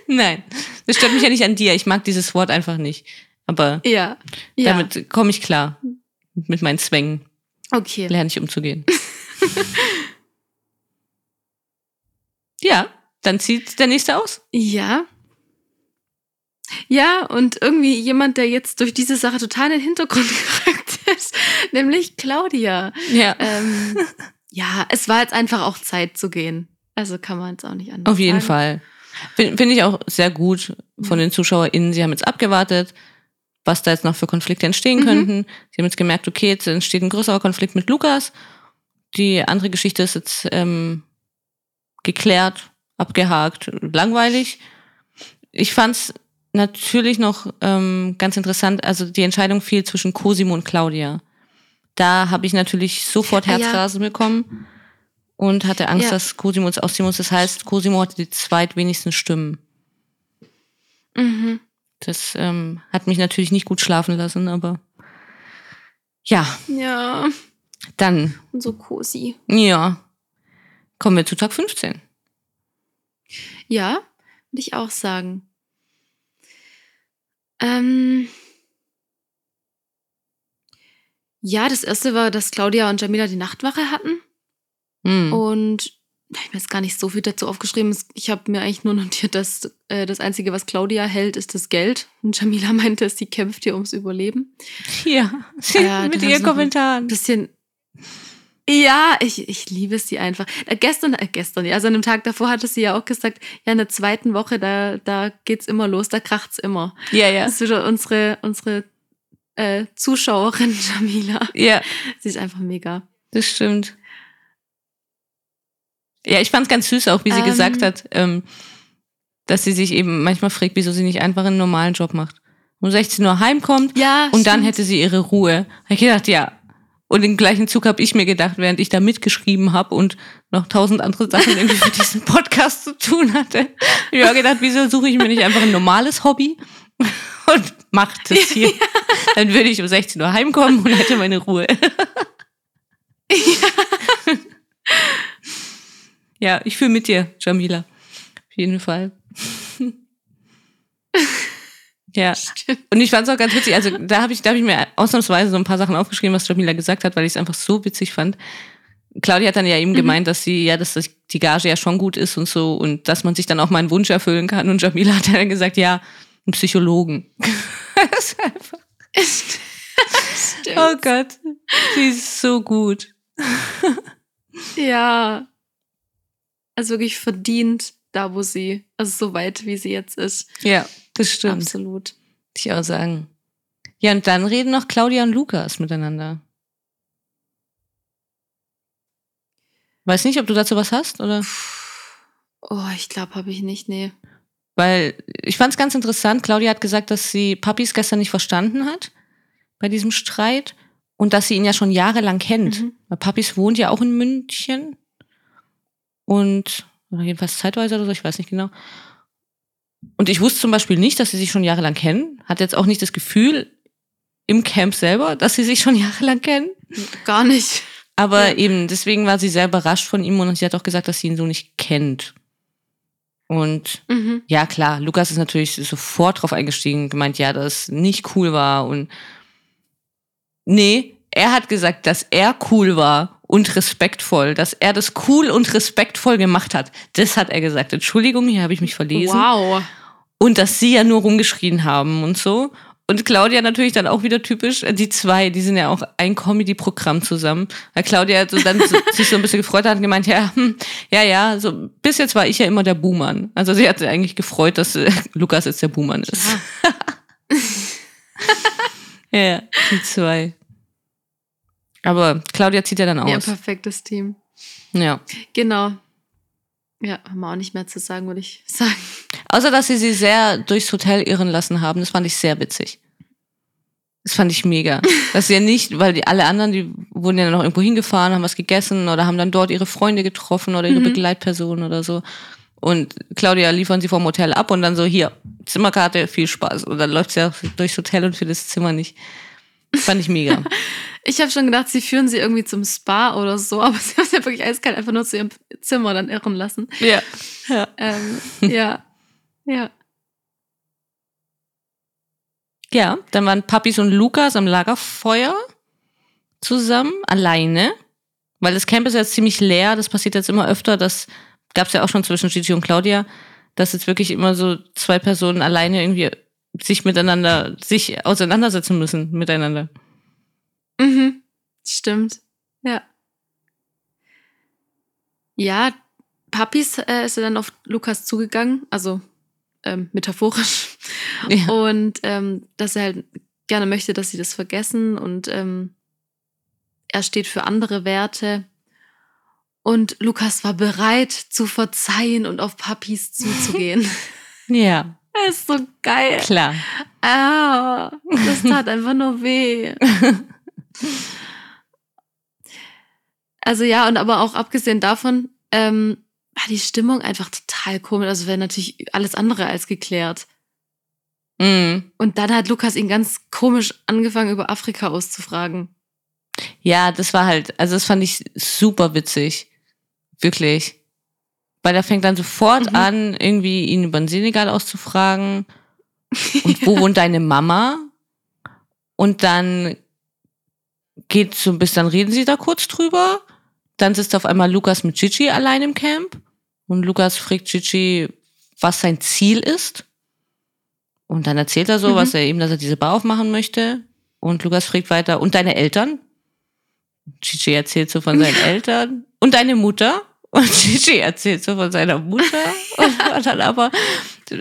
Nein, das stört mich ja nicht an dir. Ich mag dieses Wort einfach nicht. Aber ja. Ja. damit komme ich klar. Mit meinen Zwängen okay. lerne ich umzugehen. *laughs* ja, dann zieht der nächste aus. Ja. Ja, und irgendwie jemand, der jetzt durch diese Sache total in den Hintergrund *laughs* gerückt ist, nämlich Claudia. Ja. Ähm, ja, es war jetzt einfach auch Zeit zu gehen. Also kann man jetzt auch nicht anders Auf jeden sagen. Fall. Finde find ich auch sehr gut von den ZuschauerInnen. Sie haben jetzt abgewartet, was da jetzt noch für Konflikte entstehen Mhm. könnten. Sie haben jetzt gemerkt, okay, jetzt entsteht ein größerer Konflikt mit Lukas. Die andere Geschichte ist jetzt ähm, geklärt, abgehakt, langweilig. Ich fand's natürlich noch ähm, ganz interessant, also die Entscheidung fiel zwischen Cosimo und Claudia. Da habe ich natürlich sofort Ah, ja. Herzrasen bekommen und hatte Angst, Ja. dass Cosimo uns ausziehen muss. Das heißt, Cosimo hatte die zweitwenigsten Stimmen. Mhm. Das ähm, hat mich natürlich nicht gut schlafen lassen, aber ja, Ja, dann, und so cozy. ja, kommen wir zu Tag 15. Ja, würde ich auch sagen. Ähm, ja, das erste war, dass Claudia und Jamila die Nachtwache hatten. Hm. Und habe ich mir jetzt gar nicht so viel dazu aufgeschrieben. Ich habe mir eigentlich nur notiert, dass äh, das Einzige, was Claudia hält, ist das Geld. Und Jamila *laughs* meinte, sie kämpft hier ums Überleben. Ja, *laughs* Äh, mit ihren Kommentaren. bisschen. Ja, ich, ich liebe sie einfach. Äh, gestern, äh, gestern, ja, also an dem Tag davor hatte sie ja auch gesagt, ja, in der zweiten Woche, da, da geht's immer los, da kracht's immer. Ja, ja. Das ist wieder unsere, unsere äh, Zuschauerin *laughs* Jamila. Ja, Sie ist einfach mega. das stimmt. Ja, ich fand's ganz süß auch, wie sie Ähm. gesagt hat, ähm, dass sie sich eben manchmal fragt, wieso sie nicht einfach einen normalen Job macht. Um 16 Uhr heimkommt Ja, und dann stimmt. hätte sie ihre Ruhe. Hab ich gedacht, ja. Und im gleichen Zug habe ich mir gedacht, während ich da mitgeschrieben habe und noch tausend andere Sachen *laughs* irgendwie für diesen Podcast zu tun hatte. Ich habe gedacht, wieso suche ich mir nicht einfach ein normales Hobby *laughs* und mache das *laughs* hier. Dann würde ich um 16 Uhr heimkommen und hätte meine Ruhe. Ja, ich fühle mit dir, Jamila. Auf jeden Fall. *laughs* ja. Stimmt. Und ich fand es auch ganz witzig. Also da habe ich, da hab ich mir ausnahmsweise so ein paar Sachen aufgeschrieben, was Jamila gesagt hat, weil ich es einfach so witzig fand. Claudia hat dann ja eben gemeint, dass sie, ja, dass das, die Gage ja schon gut ist und so und dass man sich dann auch mal einen Wunsch erfüllen kann. Und Jamila hat dann gesagt, ja, einen Psychologen. *laughs* das ist einfach, Stimmt. *laughs* oh Gott, sie ist so gut. Ja. Also wirklich verdient, da wo sie, also so weit, wie sie jetzt ist. Ja, das stimmt. Absolut. ich auch sagen. Ja, und dann reden noch Claudia und Lukas miteinander. Weiß nicht, ob du dazu was hast, oder? Oh, ich glaube, habe ich nicht, nee. Weil ich fand es ganz interessant. Claudia hat gesagt, dass sie Papis gestern nicht verstanden hat bei diesem Streit und dass sie ihn ja schon jahrelang kennt. Mhm. Weil Papis wohnt ja auch in München und oder jedenfalls zeitweise oder so, ich weiß nicht genau. Und ich wusste zum Beispiel nicht, dass sie sich schon jahrelang kennen. Hat jetzt auch nicht das Gefühl im Camp selber, dass sie sich schon *laughs* jahrelang kennen. Gar nicht. Aber Ja. eben, deswegen war sie sehr überrascht von ihm und sie hat auch gesagt, dass sie ihn so nicht kennt. Und Mhm. ja, klar, Lukas ist natürlich sofort drauf eingestiegen, gemeint, ja, dass es nicht cool war und nee, er hat gesagt, dass er cool war und respektvoll, dass er das cool und respektvoll gemacht hat. Das hat er gesagt. Entschuldigung, hier habe ich mich verlesen. Wow. Und dass sie ja nur rumgeschrien haben und so. Und Claudia natürlich dann auch wieder typisch, die zwei, die sind ja auch ein Comedy-Programm zusammen. Weil Claudia so dann so, sich so ein bisschen gefreut hat und gemeint, ja, hm, ja, ja, so bis jetzt war ich ja immer der Buhmann. Also sie hat sich eigentlich gefreut, dass äh, Lukas jetzt der Buhmann ist. Ja, *laughs* ja, die zwei. Aber Claudia zieht ja dann Ja, aus. perfektes Team. Ja. Genau. Ja, haben wir auch nicht mehr zu sagen, würde ich *laughs* sagen. Außer, dass sie sie sehr durchs Hotel irren lassen haben. Das fand ich sehr witzig. Das fand ich mega. *laughs* Dass sie ja nicht, weil die alle anderen, die wurden ja noch irgendwo hingefahren, haben was gegessen oder haben dann dort ihre Freunde getroffen oder ihre Mhm. Begleitpersonen oder so. Und Claudia liefern sie vom Hotel ab und dann so, hier, Zimmerkarte, viel Spaß. Und dann läuft sie ja durchs Hotel und für das Zimmer nicht. Das fand ich mega. *laughs* Ich habe schon gedacht, sie führen sie irgendwie zum Spa oder so, *laughs* aber sie haben sie ja wirklich eiskalt einfach nur zu ihrem Zimmer dann irren lassen. ja. ja. Ähm, ja. Ja. Ja, dann waren Papis und Lukas am Lagerfeuer zusammen, alleine. Weil das Camp ist jetzt ziemlich leer, das passiert jetzt immer öfter, das gab es ja auch schon zwischen Gigi und Claudia, dass jetzt wirklich immer so zwei Personen alleine irgendwie sich miteinander, sich auseinandersetzen müssen miteinander. Mhm. Stimmt. Ja. Ja, Papis äh, ist er dann auf Lukas zugegangen, also ähm, metaphorisch. *laughs* Ja. Und ähm, dass er halt gerne möchte, dass sie das vergessen und ähm, er steht für andere Werte. Und Lukas war bereit zu verzeihen und auf Papis *laughs* zuzugehen. Ja, das ist so geil. klar. Ah, das tat einfach nur weh. *laughs* Also ja, und aber auch abgesehen davon ähm, war die Stimmung einfach total komisch. Also wäre natürlich alles andere als geklärt. Mhm. Und dann hat Lukas ihn ganz komisch angefangen, über Afrika auszufragen. Ja, das war halt, also das fand ich super witzig. Wirklich. Weil er fängt dann sofort Mhm. an, irgendwie ihn über den Senegal auszufragen. Und wo wohnt *laughs* deine Mama? Und dann geht so ein bisschen, dann reden sie da kurz drüber. Dann sitzt auf einmal Lukas mit Gigi allein im Camp. Und Lukas fragt Gigi, was sein Ziel ist. Und dann erzählt er so, Mhm. was er eben, dass er diese Bar aufmachen möchte. Und Lukas fragt weiter, und deine Eltern? Gigi erzählt so von seinen *laughs* Eltern. Und deine Mutter? Und Gigi erzählt so von seiner Mutter. Und *laughs* dann aber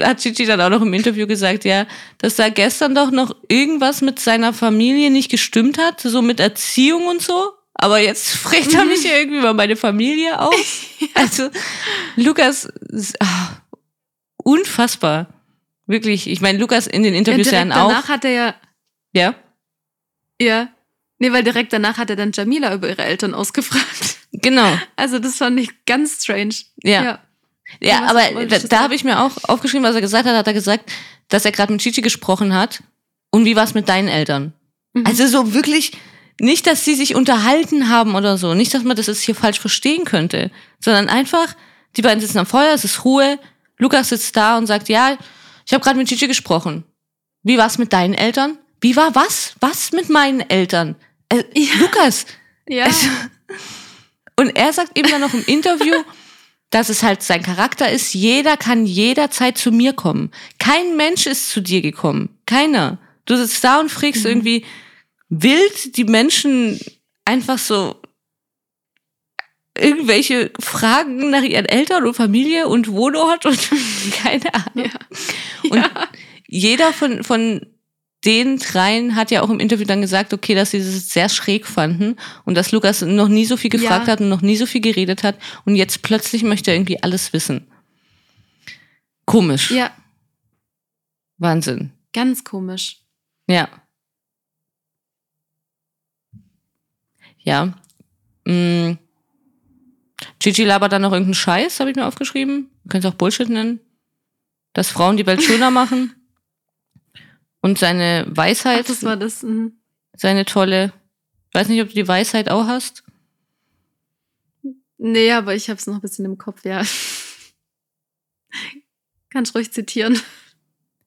hat Gigi dann auch noch im Interview gesagt, ja, dass da gestern doch noch irgendwas mit seiner Familie nicht gestimmt hat, so mit Erziehung und so. Aber jetzt *laughs* fragt er mich ja irgendwie über meine Familie auf. *laughs* Also, Lukas, ah, unfassbar. Wirklich. Ich meine, Lukas in den Ja, Interviews ja direkt auch. danach hat er ja, Ja. ja. Nee, weil direkt danach hat er dann Jamila über ihre Eltern ausgefragt. Genau. Also das fand ich ganz strange. Ja. ja. Ja, aber da, da habe ich mir auch aufgeschrieben, was er gesagt hat. Hat er gesagt, dass er gerade mit Chichi gesprochen hat. Und wie war es mit deinen Eltern? Mhm. Also so wirklich nicht, dass sie sich unterhalten haben oder so. Nicht, dass man das jetzt hier falsch verstehen könnte. Sondern einfach, die beiden sitzen am Feuer, es ist Ruhe. Lukas sitzt da und sagt, ja, ich habe gerade mit Chichi gesprochen. Wie war es mit deinen Eltern? Wie war was? Was mit meinen Eltern? Äh, Lukas, Ja. also, *laughs* und er sagt eben dann noch im Interview, dass es halt sein Charakter ist, jeder kann jederzeit zu mir kommen. Kein Mensch ist zu dir gekommen. Keiner. Du sitzt da und fragst Mhm. irgendwie wild die Menschen einfach so irgendwelche Fragen nach ihren Eltern und Familie und Wohnort und *laughs* keine Ahnung. ja. Und jeder von, von den dreien hat ja auch im Interview dann gesagt, okay, dass sie das sehr schräg fanden und dass Lukas noch nie so viel gefragt Ja. hat und noch nie so viel geredet hat und jetzt plötzlich möchte er irgendwie alles wissen. Komisch. ja, Wahnsinn. ganz komisch. Ja. Ja. Mm. Gigi labert dann noch irgendeinen Scheiß, habe ich mir aufgeschrieben. Du kannst auch Bullshit nennen. Dass Frauen die Welt schöner *laughs* machen. Und seine Ach, Weisheit, das war das. mhm. seine tolle. Ich weiß nicht, ob du die Weisheit auch hast. Nee, aber ich habe es noch ein bisschen im Kopf, ja. *laughs* Kannst ruhig zitieren.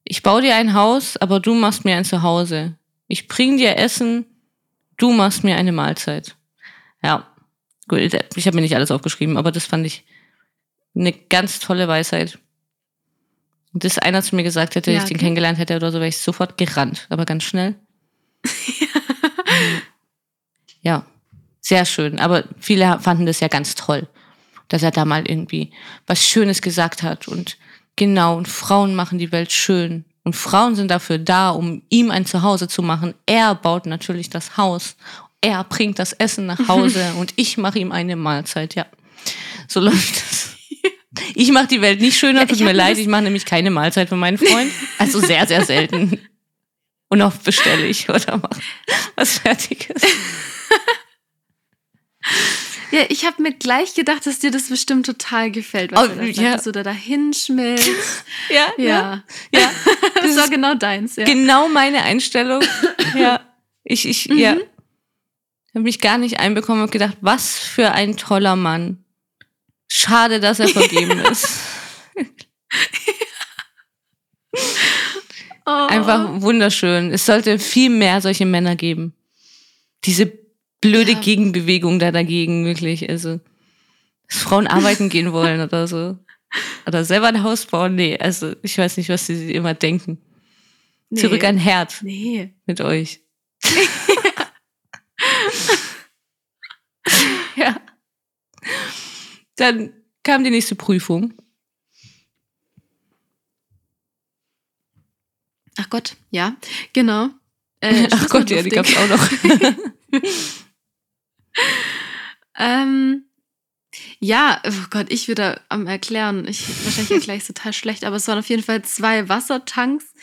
Ich baue dir ein Haus, aber du machst mir ein Zuhause. Ich bring dir Essen, du machst mir eine Mahlzeit. Ja, gut, ich habe mir nicht alles aufgeschrieben, aber das fand ich eine ganz tolle Weisheit. Und das einer zu mir gesagt hätte, Ja, ich den okay. kennengelernt hätte oder so, wäre ich sofort gerannt, aber ganz schnell. *laughs* Ja, sehr schön. Aber viele fanden das ja ganz toll, dass er da mal irgendwie was Schönes gesagt hat. Und genau, und Frauen machen die Welt schön. Und Frauen sind dafür da, um ihm ein Zuhause zu machen. Er baut natürlich das Haus. Er bringt das Essen nach Hause *laughs* und ich mache ihm eine Mahlzeit. Ja, so *laughs* läuft das. Ich mache die Welt nicht schöner, Ja, tut mir leid, das- ich mache nämlich keine Mahlzeit für meinen Freund. Also sehr, sehr selten. Und oft bestelle ich oder mache was Fertiges. *laughs* Ja, ich habe mir gleich gedacht, dass dir das bestimmt total gefällt, was Oh, er da ja. dass du da dahin schmilzt. *laughs* Ja, Ja, ja. *laughs* das war genau deins, ja. Genau meine Einstellung. Ja, ich, ich, ja. Mhm. habe mich gar nicht einbekommen und gedacht, was für ein toller Mann. Schade, dass er vergeben *laughs* ist. Oh. Einfach wunderschön. Es sollte viel mehr solche Männer geben. Diese blöde Ja. Gegenbewegung da dagegen, wirklich. Also, dass Frauen arbeiten gehen *laughs* wollen oder so. Oder selber ein Haus bauen. Nee, also ich weiß nicht, was sie immer denken. nee. Zurück an Herd Nee. mit euch. *laughs* ja. Dann kam die nächste Prüfung. Ach Gott, ja, genau. Äh, Ach Gott, ja, die gab's auch noch. *laughs* Ähm, ja, oh Gott, ich wieder am Erklären. Ich wahrscheinlich erkläre ich total schlecht, aber es waren auf jeden Fall zwei Wassertanks.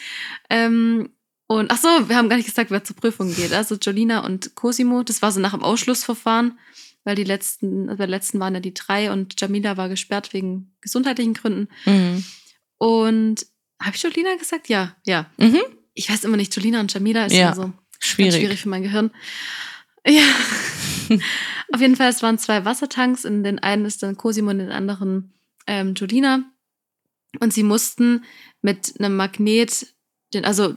Ähm, und ach so, wir haben gar nicht gesagt, wer zur Prüfung geht. Also Jolina und Cosimo, das war so nach dem Ausschlussverfahren, weil die letzten, also bei der letzten waren ja die drei und Jamila war gesperrt wegen gesundheitlichen Gründen. mhm. Und habe ich Jolina gesagt? Ja, ja. Mhm. Ich weiß immer nicht, Jolina und Jamila ist Ja, so Schwierig. Schwierig für mein Gehirn. Ja. *laughs* Auf jeden Fall, es waren zwei Wassertanks. In den einen ist dann Cosimo und in den anderen ähm, Jolina. Und sie mussten mit einem Magnet, den, also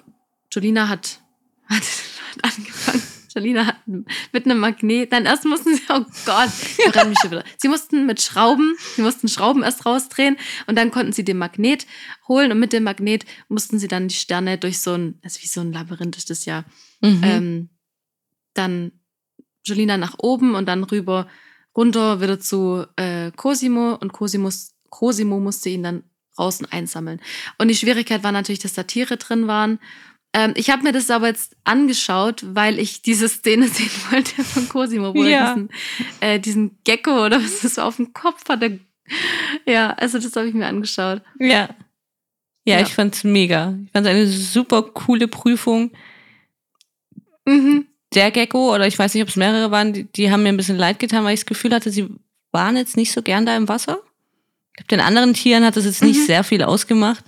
Jolina hat, hat, *laughs* hat angefangen. Jolina hat mit einem Magnet, dann erst mussten sie, oh Gott, ich verrenne mich schon wieder. Sie mussten mit Schrauben, sie mussten Schrauben erst rausdrehen und dann konnten sie den Magnet holen und mit dem Magnet mussten sie dann die Sterne durch so ein, das ist wie so ein Labyrinth ist das ja, mhm. ähm, dann Jolina nach oben und dann rüber, runter wieder zu äh, Cosimo und Cosimo, Cosimo musste ihn dann draußen einsammeln. Und die Schwierigkeit war natürlich, dass da Tiere drin waren ähm, ich habe mir das aber jetzt angeschaut, weil ich diese Szene *laughs* sehen wollte von Cosimo, wo ja. er diesen, äh, diesen Gecko oder was das so auf dem Kopf hatte. Ja, also das habe ich mir angeschaut. Ja. Ja, ja. ich fand's mega. Ich fand's eine super coole Prüfung. Mhm. Der Gecko, oder ich weiß nicht, ob es mehrere waren, die, die haben mir ein bisschen leid getan, weil ich das Gefühl hatte, sie waren jetzt nicht so gern da im Wasser. Ich glaube, den anderen Tieren hat das jetzt nicht mhm. sehr viel ausgemacht.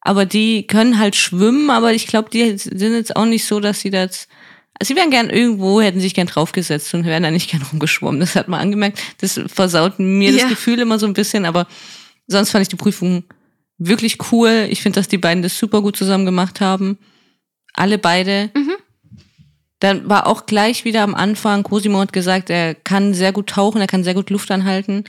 Aber die können halt schwimmen, aber ich glaube, die sind jetzt auch nicht so, dass sie das. Also sie wären gern irgendwo, hätten sich gern draufgesetzt und wären da nicht gern *laughs* rumgeschwommen. Das hat man angemerkt. Das versaut mir ja. das Gefühl immer so ein bisschen, aber sonst fand ich die Prüfung wirklich cool. Ich finde, dass die beiden das super gut zusammen gemacht haben. Alle beide. Mhm. Dann war auch gleich wieder am Anfang, Cosimo hat gesagt, er kann sehr gut tauchen, er kann sehr gut Luft anhalten.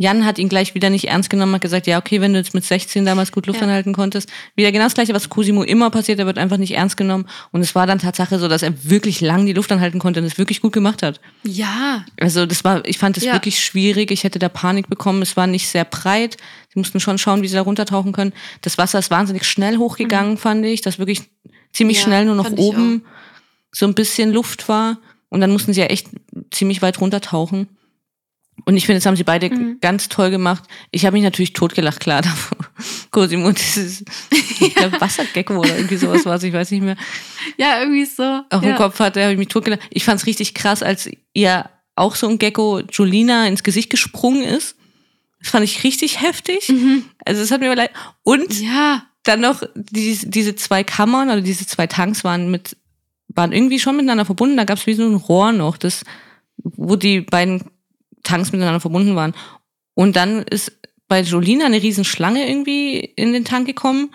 Jan hat ihn gleich wieder nicht ernst genommen, hat gesagt, ja, okay, wenn du jetzt mit 16 damals gut Luft ja. anhalten konntest. Wieder genau das Gleiche, was Cosimo immer passiert, er wird einfach nicht ernst genommen. Und es war dann Tatsache so, dass er wirklich lang die Luft anhalten konnte und es wirklich gut gemacht hat. Ja. Also das war, ich fand es ja. wirklich schwierig. Ich hätte da Panik bekommen. Es war nicht sehr breit. Sie mussten schon schauen, wie sie da runtertauchen können. Das Wasser ist wahnsinnig schnell hochgegangen, mhm. fand ich. Das wirklich ziemlich ja, schnell nur noch oben so ein bisschen Luft war. Und dann mussten sie ja echt ziemlich weit runtertauchen. Und ich finde, das haben sie beide mhm. ganz toll gemacht. Ich habe mich natürlich totgelacht, klar. *laughs* Cosimo, dieses *laughs* ja. Wassergecko oder irgendwie sowas war ich weiß nicht mehr. Ja, irgendwie so. Auf ja. dem Kopf hatte, habe ich mich totgelacht. Ich fand es richtig krass, als ihr auch so ein Gecko Julina ins Gesicht gesprungen ist. Das fand ich richtig heftig. Mhm. Also es hat mir leid. Und ja. dann noch die, diese zwei Kammern oder diese zwei Tanks waren mit waren irgendwie schon miteinander verbunden. Da gab es wie so ein Rohr noch, das, wo die beiden Tanks miteinander verbunden waren. Und dann ist bei Jolina eine Riesenschlange irgendwie in den Tank gekommen.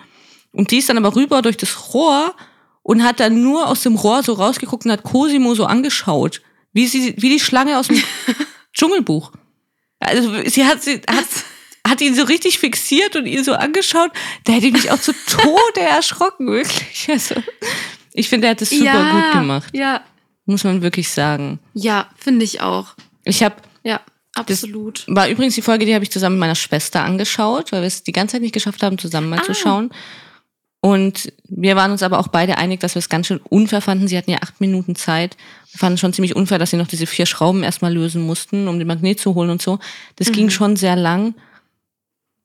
Und die ist dann aber rüber durch das Rohr und hat dann nur aus dem Rohr so rausgeguckt und hat Cosimo so angeschaut. Wie, sie, wie die Schlange aus dem *laughs* Dschungelbuch. Also sie hat, sie hat, hat ihn so richtig fixiert und ihn so angeschaut. Da hätte ich mich auch zu Tode *laughs* erschrocken, wirklich. Also, ich finde, er hat es super ja, gut gemacht. Ja. Muss man wirklich sagen. Ja, finde ich auch. Ich habe ja, absolut. Das war übrigens die Folge, die habe ich zusammen mit meiner Schwester angeschaut, weil wir es die ganze Zeit nicht geschafft haben, zusammen mal ah. zu schauen. Und wir waren uns aber auch beide einig, dass wir es ganz schön unfair fanden. Sie hatten ja acht Minuten Zeit. Wir fanden schon ziemlich unfair, dass sie noch diese vier Schrauben erstmal lösen mussten, um den Magnet zu holen und so. Das mhm. ging schon sehr lang.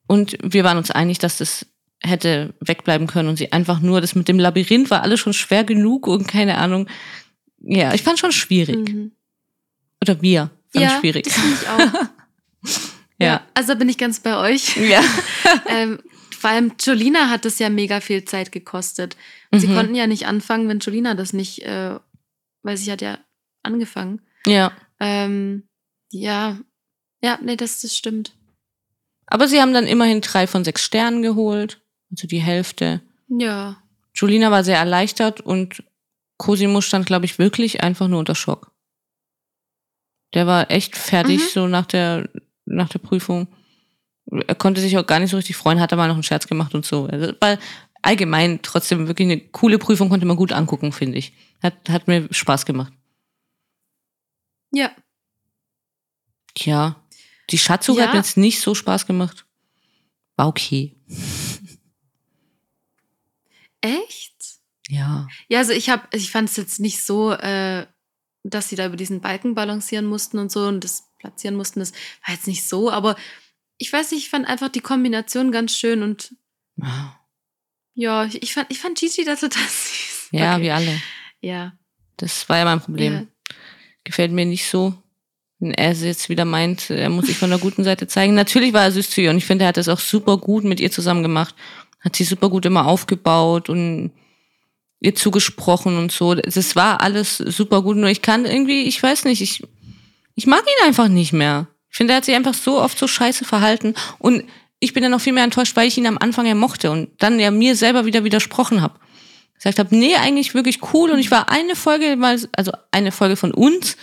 Und wir waren uns einig, dass das hätte wegbleiben können und sie einfach nur, das mit dem Labyrinth war alles schon schwer genug und keine Ahnung. Ja, ich fand schon schwierig. Mhm. Oder wir. Fand ja, schwierig. Das finde ich auch. *laughs* ja. ja. Also bin ich ganz bei euch. Ja. *laughs* ähm, vor allem Jolina hat das ja mega viel Zeit gekostet. Und mhm. sie konnten ja nicht anfangen, wenn Jolina das nicht, äh, weil sie hat ja angefangen. Ja. Ähm, ja. Ja, nee, das, das stimmt. Aber sie haben dann immerhin drei von sechs Sternen geholt. Also die Hälfte. Ja. Jolina war sehr erleichtert und Cosimo stand, glaube ich, wirklich einfach nur unter Schock. Der war echt fertig, mhm. so nach der, nach der Prüfung. Er konnte sich auch gar nicht so richtig freuen, hat aber noch einen Scherz gemacht und so. Also, weil allgemein trotzdem wirklich eine coole Prüfung, konnte man gut angucken, finde ich. Hat, hat mir Spaß gemacht. Ja. Ja. Die Schatzsuche ja. hat mir jetzt nicht so Spaß gemacht. War okay. Echt? Ja. Ja, also ich habe, ich fand es jetzt nicht so äh, dass sie da über diesen Balken balancieren mussten und so und das platzieren mussten, das war jetzt nicht so, aber ich weiß nicht, ich fand einfach die Kombination ganz schön und wow. ja, ich fand, ich fand Gigi da total *laughs* süß. Ja, okay. wie alle. Ja. Das war ja mein Problem. Ja. Gefällt mir nicht so. Wenn er jetzt wieder meint, er muss sich von der guten Seite zeigen. Natürlich war er süß zu ihr und ich finde, er hat das auch super gut mit ihr zusammen gemacht. Hat sie super gut immer aufgebaut und ihr zugesprochen und so. Das war alles super gut. Nur ich kann irgendwie, ich weiß nicht, ich, ich mag ihn einfach nicht mehr. Ich finde, er hat sich einfach so oft so scheiße verhalten. Und ich bin dann noch viel mehr enttäuscht, weil ich ihn am Anfang ja mochte und dann ja mir selber wieder widersprochen habe. gesagt habe, nee, eigentlich wirklich cool. Und ich war eine Folge mal, also eine Folge von uns,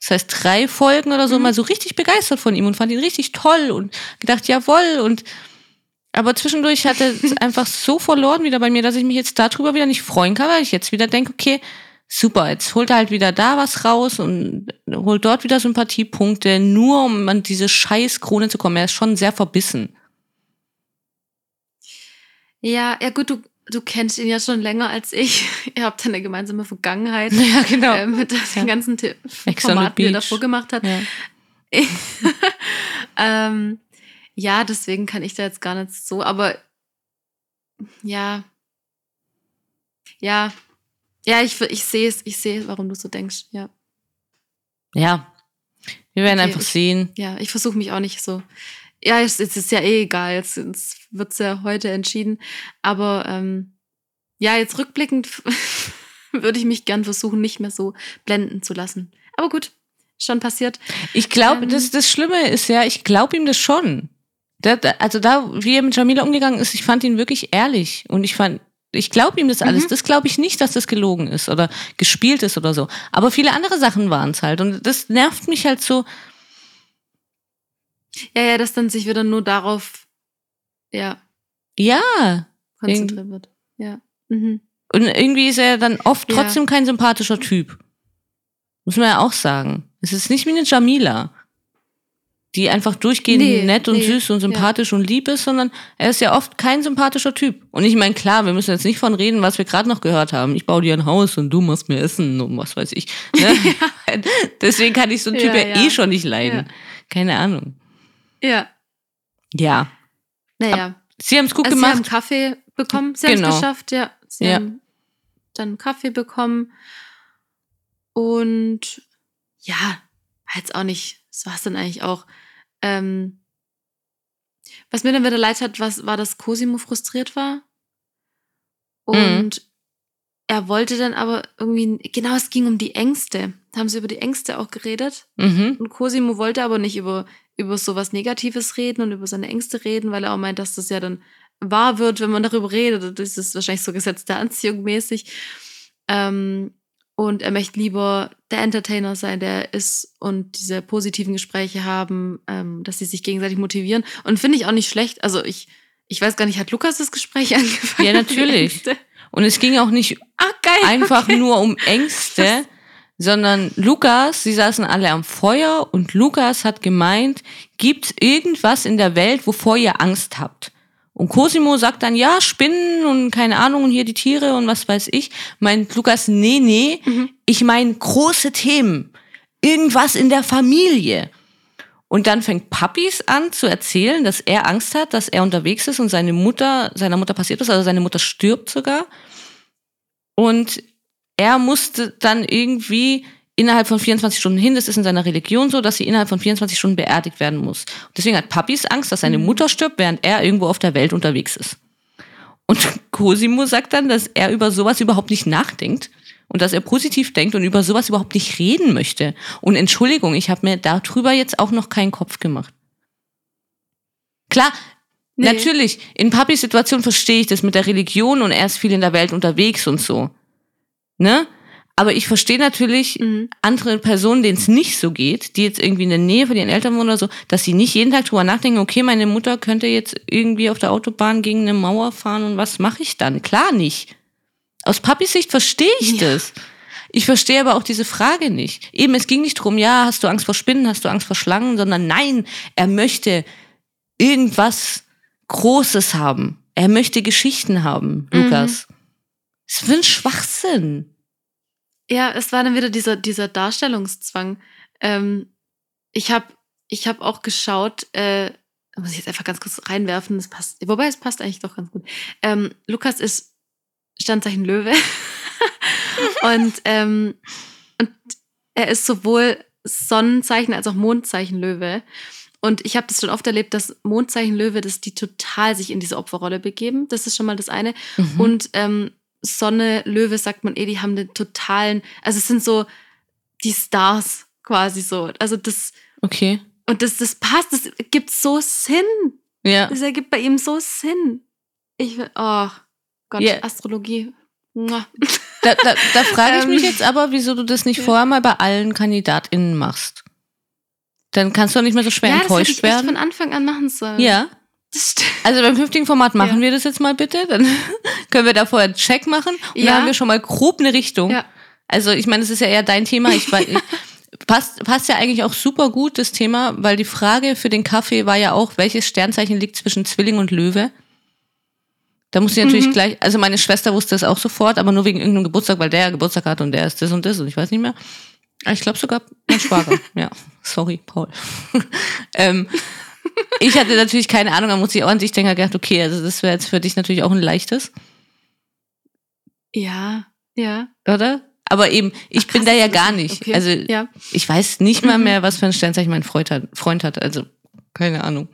das heißt drei Folgen oder so, mhm. mal so richtig begeistert von ihm und fand ihn richtig toll und gedacht, jawoll. Und aber zwischendurch hat er *laughs* einfach so verloren wieder bei mir, dass ich mich jetzt darüber wieder nicht freuen kann, weil ich jetzt wieder denke, okay, super, jetzt holt er halt wieder da was raus und holt dort wieder Sympathiepunkte, nur um an diese scheiß Krone zu kommen. Er ist schon sehr verbissen. Ja, ja gut, du, du kennst ihn ja schon länger als ich. *laughs* Ihr habt eine gemeinsame Vergangenheit. *laughs* Ja, genau. Äh, mit den ja. ganzen Formaten, die er davor gemacht hat. Ja. ähm, ja, deswegen kann ich da jetzt gar nicht so, aber ja. Ja. Ja, ich, ich sehe es, ich sehe, warum du so denkst, ja. Ja. Wir werden okay, einfach ich, sehen. Ja, ich versuche mich auch nicht so ja, es, es ist ja eh egal. Jetzt, jetzt wird's ja heute entschieden. Aber ähm, ja, jetzt rückblickend *laughs* würde ich mich gern versuchen, nicht mehr so blenden zu lassen. Aber gut, schon passiert. Ich glaube, ähm, das, das Schlimme ist ja, ich glaube ihm das schon. Da, da, also da, wie er mit Jamila umgegangen ist, ich fand ihn wirklich ehrlich. Und ich fand, ich glaube ihm das alles. Mhm. Das glaube ich nicht, dass das gelogen ist oder gespielt ist oder so. Aber viele andere Sachen waren es halt. Und das nervt mich halt so ja, ja, dass dann sich wieder nur darauf, ja. Ja. Konzentriert wird. Ja. Mhm. Und irgendwie ist er dann oft trotzdem ja. kein sympathischer Typ. Muss man ja auch sagen. Es ist nicht wie eine Jamila, die einfach durchgehend nee, nett und nee, süß und sympathisch ja. und lieb ist, sondern er ist ja oft kein sympathischer Typ. Und ich meine, klar, wir müssen jetzt nicht von reden, was wir gerade noch gehört haben. Ich baue dir ein Haus und du machst mir Essen und was weiß ich. Ne? *laughs* *laughs* Deswegen kann ich so einen Typ ja, ja eh schon nicht leiden. Keine Ahnung. Ja. Ja. Naja. Sie haben es gut also gemacht. Sie haben Kaffee bekommen. Sie genau. haben es geschafft, ja. Sie haben dann Kaffee bekommen. Und ja, jetzt auch nicht, das war es dann eigentlich auch. Ähm, was mir dann wieder leid hat, was, war, dass Cosimo frustriert war. Mhm. Und mhm. er wollte dann aber irgendwie, genau, es ging um die Ängste. Da haben sie über die Ängste auch geredet. Mhm. Und Cosimo wollte aber nicht über über sowas Negatives reden und über seine Ängste reden, weil er auch meint, dass das ja dann wahr wird, wenn man darüber redet. Das ist wahrscheinlich so Gesetz der Anziehung mäßig. Ähm, und er möchte lieber der Entertainer sein, der ist und diese positiven Gespräche haben, ähm, dass sie sich gegenseitig motivieren. Und finde ich auch nicht schlecht. Also ich, ich weiß gar nicht, hat Lukas das Gespräch *laughs* angefangen? Ja, natürlich. Und es ging auch nicht Ach, geil, einfach okay. nur um Ängste, sondern Lukas, sie saßen alle am Feuer und Lukas hat gemeint, gibt's irgendwas in der Welt, wovor ihr Angst habt? Und Cosimo sagt dann, ja, Spinnen und keine Ahnung, und hier die Tiere und was weiß ich. Meint Lukas, nee, nee, mhm. ich meine große Themen. Irgendwas in der Familie. Und dann fängt Papis an zu erzählen, dass er Angst hat, dass er unterwegs ist und seine Mutter, seiner Mutter passiert ist, also seine Mutter stirbt sogar. Und er musste dann irgendwie innerhalb von 24 Stunden hin, das ist in seiner Religion so, dass sie innerhalb von 24 Stunden beerdigt werden muss. Und deswegen hat Papis Angst, dass seine mhm. Mutter stirbt, während er irgendwo auf der Welt unterwegs ist. Und *laughs* Cosimo sagt dann, dass er über sowas überhaupt nicht nachdenkt und dass er positiv denkt und über sowas überhaupt nicht reden möchte. Und Entschuldigung, ich habe mir darüber jetzt auch noch keinen Kopf gemacht. Klar, nee. natürlich, in Papis Situation verstehe ich das mit der Religion und er ist viel in der Welt unterwegs und so ne? Aber ich verstehe natürlich mhm. andere Personen, denen es nicht so geht, die jetzt irgendwie in der Nähe von ihren Eltern wohnen oder so, dass sie nicht jeden Tag drüber nachdenken, okay, meine Mutter könnte jetzt irgendwie auf der Autobahn gegen eine Mauer fahren und was mache ich dann? Klar nicht. Aus Papis Sicht verstehe ich ja. das. Ich verstehe aber auch diese Frage nicht. Eben, es ging nicht drum, ja, hast du Angst vor Spinnen, hast du Angst vor Schlangen, sondern nein, er möchte irgendwas Großes haben. Er möchte Geschichten haben, mhm. Lukas. Das ist ein Schwachsinn. Ja, es war dann wieder dieser, dieser Darstellungszwang. Ähm, ich habe ich hab auch geschaut, äh, muss ich jetzt einfach ganz kurz reinwerfen, das passt, wobei es passt eigentlich doch ganz gut. Ähm, Lukas ist Standzeichen Löwe. *laughs* und, ähm, und er ist sowohl Sonnenzeichen als auch Mondzeichen Löwe. Und ich habe das schon oft erlebt, dass Mondzeichen Löwe, dass die total sich in diese Opferrolle begeben. Das ist schon mal das eine. Mhm. Und ähm, Sonne, Löwe, sagt man eh, die haben den totalen, also es sind so die Stars quasi so. Also das. Okay. Und das, das passt, das gibt so Sinn. Ja. Das ergibt bei ihm so Sinn. Ich will, oh Gott, yeah. Astrologie. Da, da, da frage ich *laughs* mich Ähm, jetzt aber, wieso du das nicht vorher mal bei allen KandidatInnen machst. Dann kannst du auch nicht mehr so schwer ja, das hätte enttäuscht ich werden. von Anfang an machen sollen. Ja. *laughs* Also beim künftigen Format machen Ja. wir das jetzt mal bitte. Dann *laughs* können wir da vorher einen Check machen. Und Ja. dann haben wir schon mal grob eine Richtung. Ja. Also ich meine, das ist ja eher dein Thema. Ich, ich, *laughs* passt, passt ja eigentlich auch super gut, das Thema, weil die Frage für den Kaffee war ja auch, welches Sternzeichen liegt zwischen Zwilling und Löwe? Da musste ich natürlich Mhm. gleich, also meine Schwester wusste das auch sofort, aber nur wegen irgendeinem Geburtstag, weil der ja Geburtstag hat und der ist das und das und ich weiß nicht mehr. Ich glaube sogar mein Schwager. ja, sorry, Paul. ähm, ich hatte natürlich keine Ahnung, da musste ich auch an dich denken, gedacht, okay, also das wäre jetzt für dich natürlich auch ein leichtes, Ja, ja. oder? Aber eben, ich Ach, bin krass, da ja gar ich nicht. Okay. Also ja. ich weiß nicht mal Mhm. mehr, was für ein Sternzeichen mein Freund hat. Freund hat. Also keine Ahnung.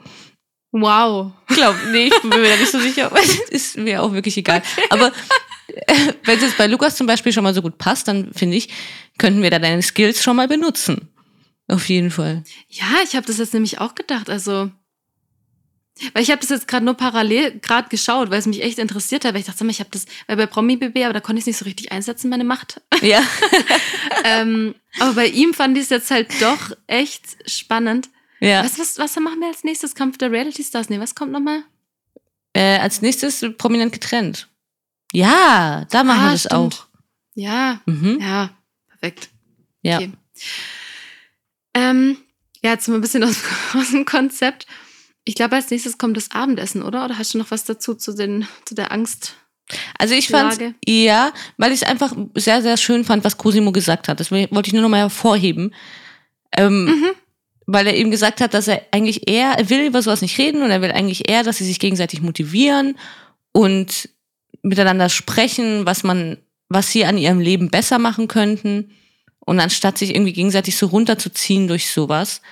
Wow. Glaub, nee, ich bin mir da nicht so sicher. Ist mir auch wirklich egal. Aber äh, wenn es jetzt bei Lukas zum Beispiel schon mal so gut passt, dann finde ich, könnten wir da deine Skills schon mal benutzen. Auf jeden Fall. Ja, ich habe das jetzt nämlich auch gedacht. Also, weil ich habe das jetzt gerade nur parallel gerade geschaut, weil es mich echt interessiert hat. Weil ich dachte, ich habe das, weil bei Promi BB, aber da konnte ich es nicht so richtig einsetzen, meine Macht. Ja. *laughs* *laughs* ähm, aber bei ihm fand ich es jetzt halt doch echt spannend. ja. Was, was, was machen wir als nächstes? Kampf der Reality Stars? Nee, was kommt nochmal? Äh, als nächstes prominent getrennt. Ja, da machen Ah, wir das stimmt. auch. Ja, Mhm. ja, perfekt. Ja. Okay. Ähm, ja, jetzt mal ein bisschen *laughs* aus, aus dem Konzept. Ich glaube, als nächstes kommt das Abendessen, oder? Oder hast du noch was dazu zu, den, zu der Angst? Also ich fand ja, weil ich es einfach sehr, sehr schön fand, was Cosimo gesagt hat. Das wollte ich nur noch mal hervorheben. Ähm, Mhm. Weil er eben gesagt hat, dass er eigentlich eher, er will über sowas nicht reden und er will eigentlich eher, dass sie sich gegenseitig motivieren und miteinander sprechen, was man, was sie an ihrem Leben besser machen könnten. Und anstatt sich irgendwie gegenseitig so runterzuziehen durch sowas.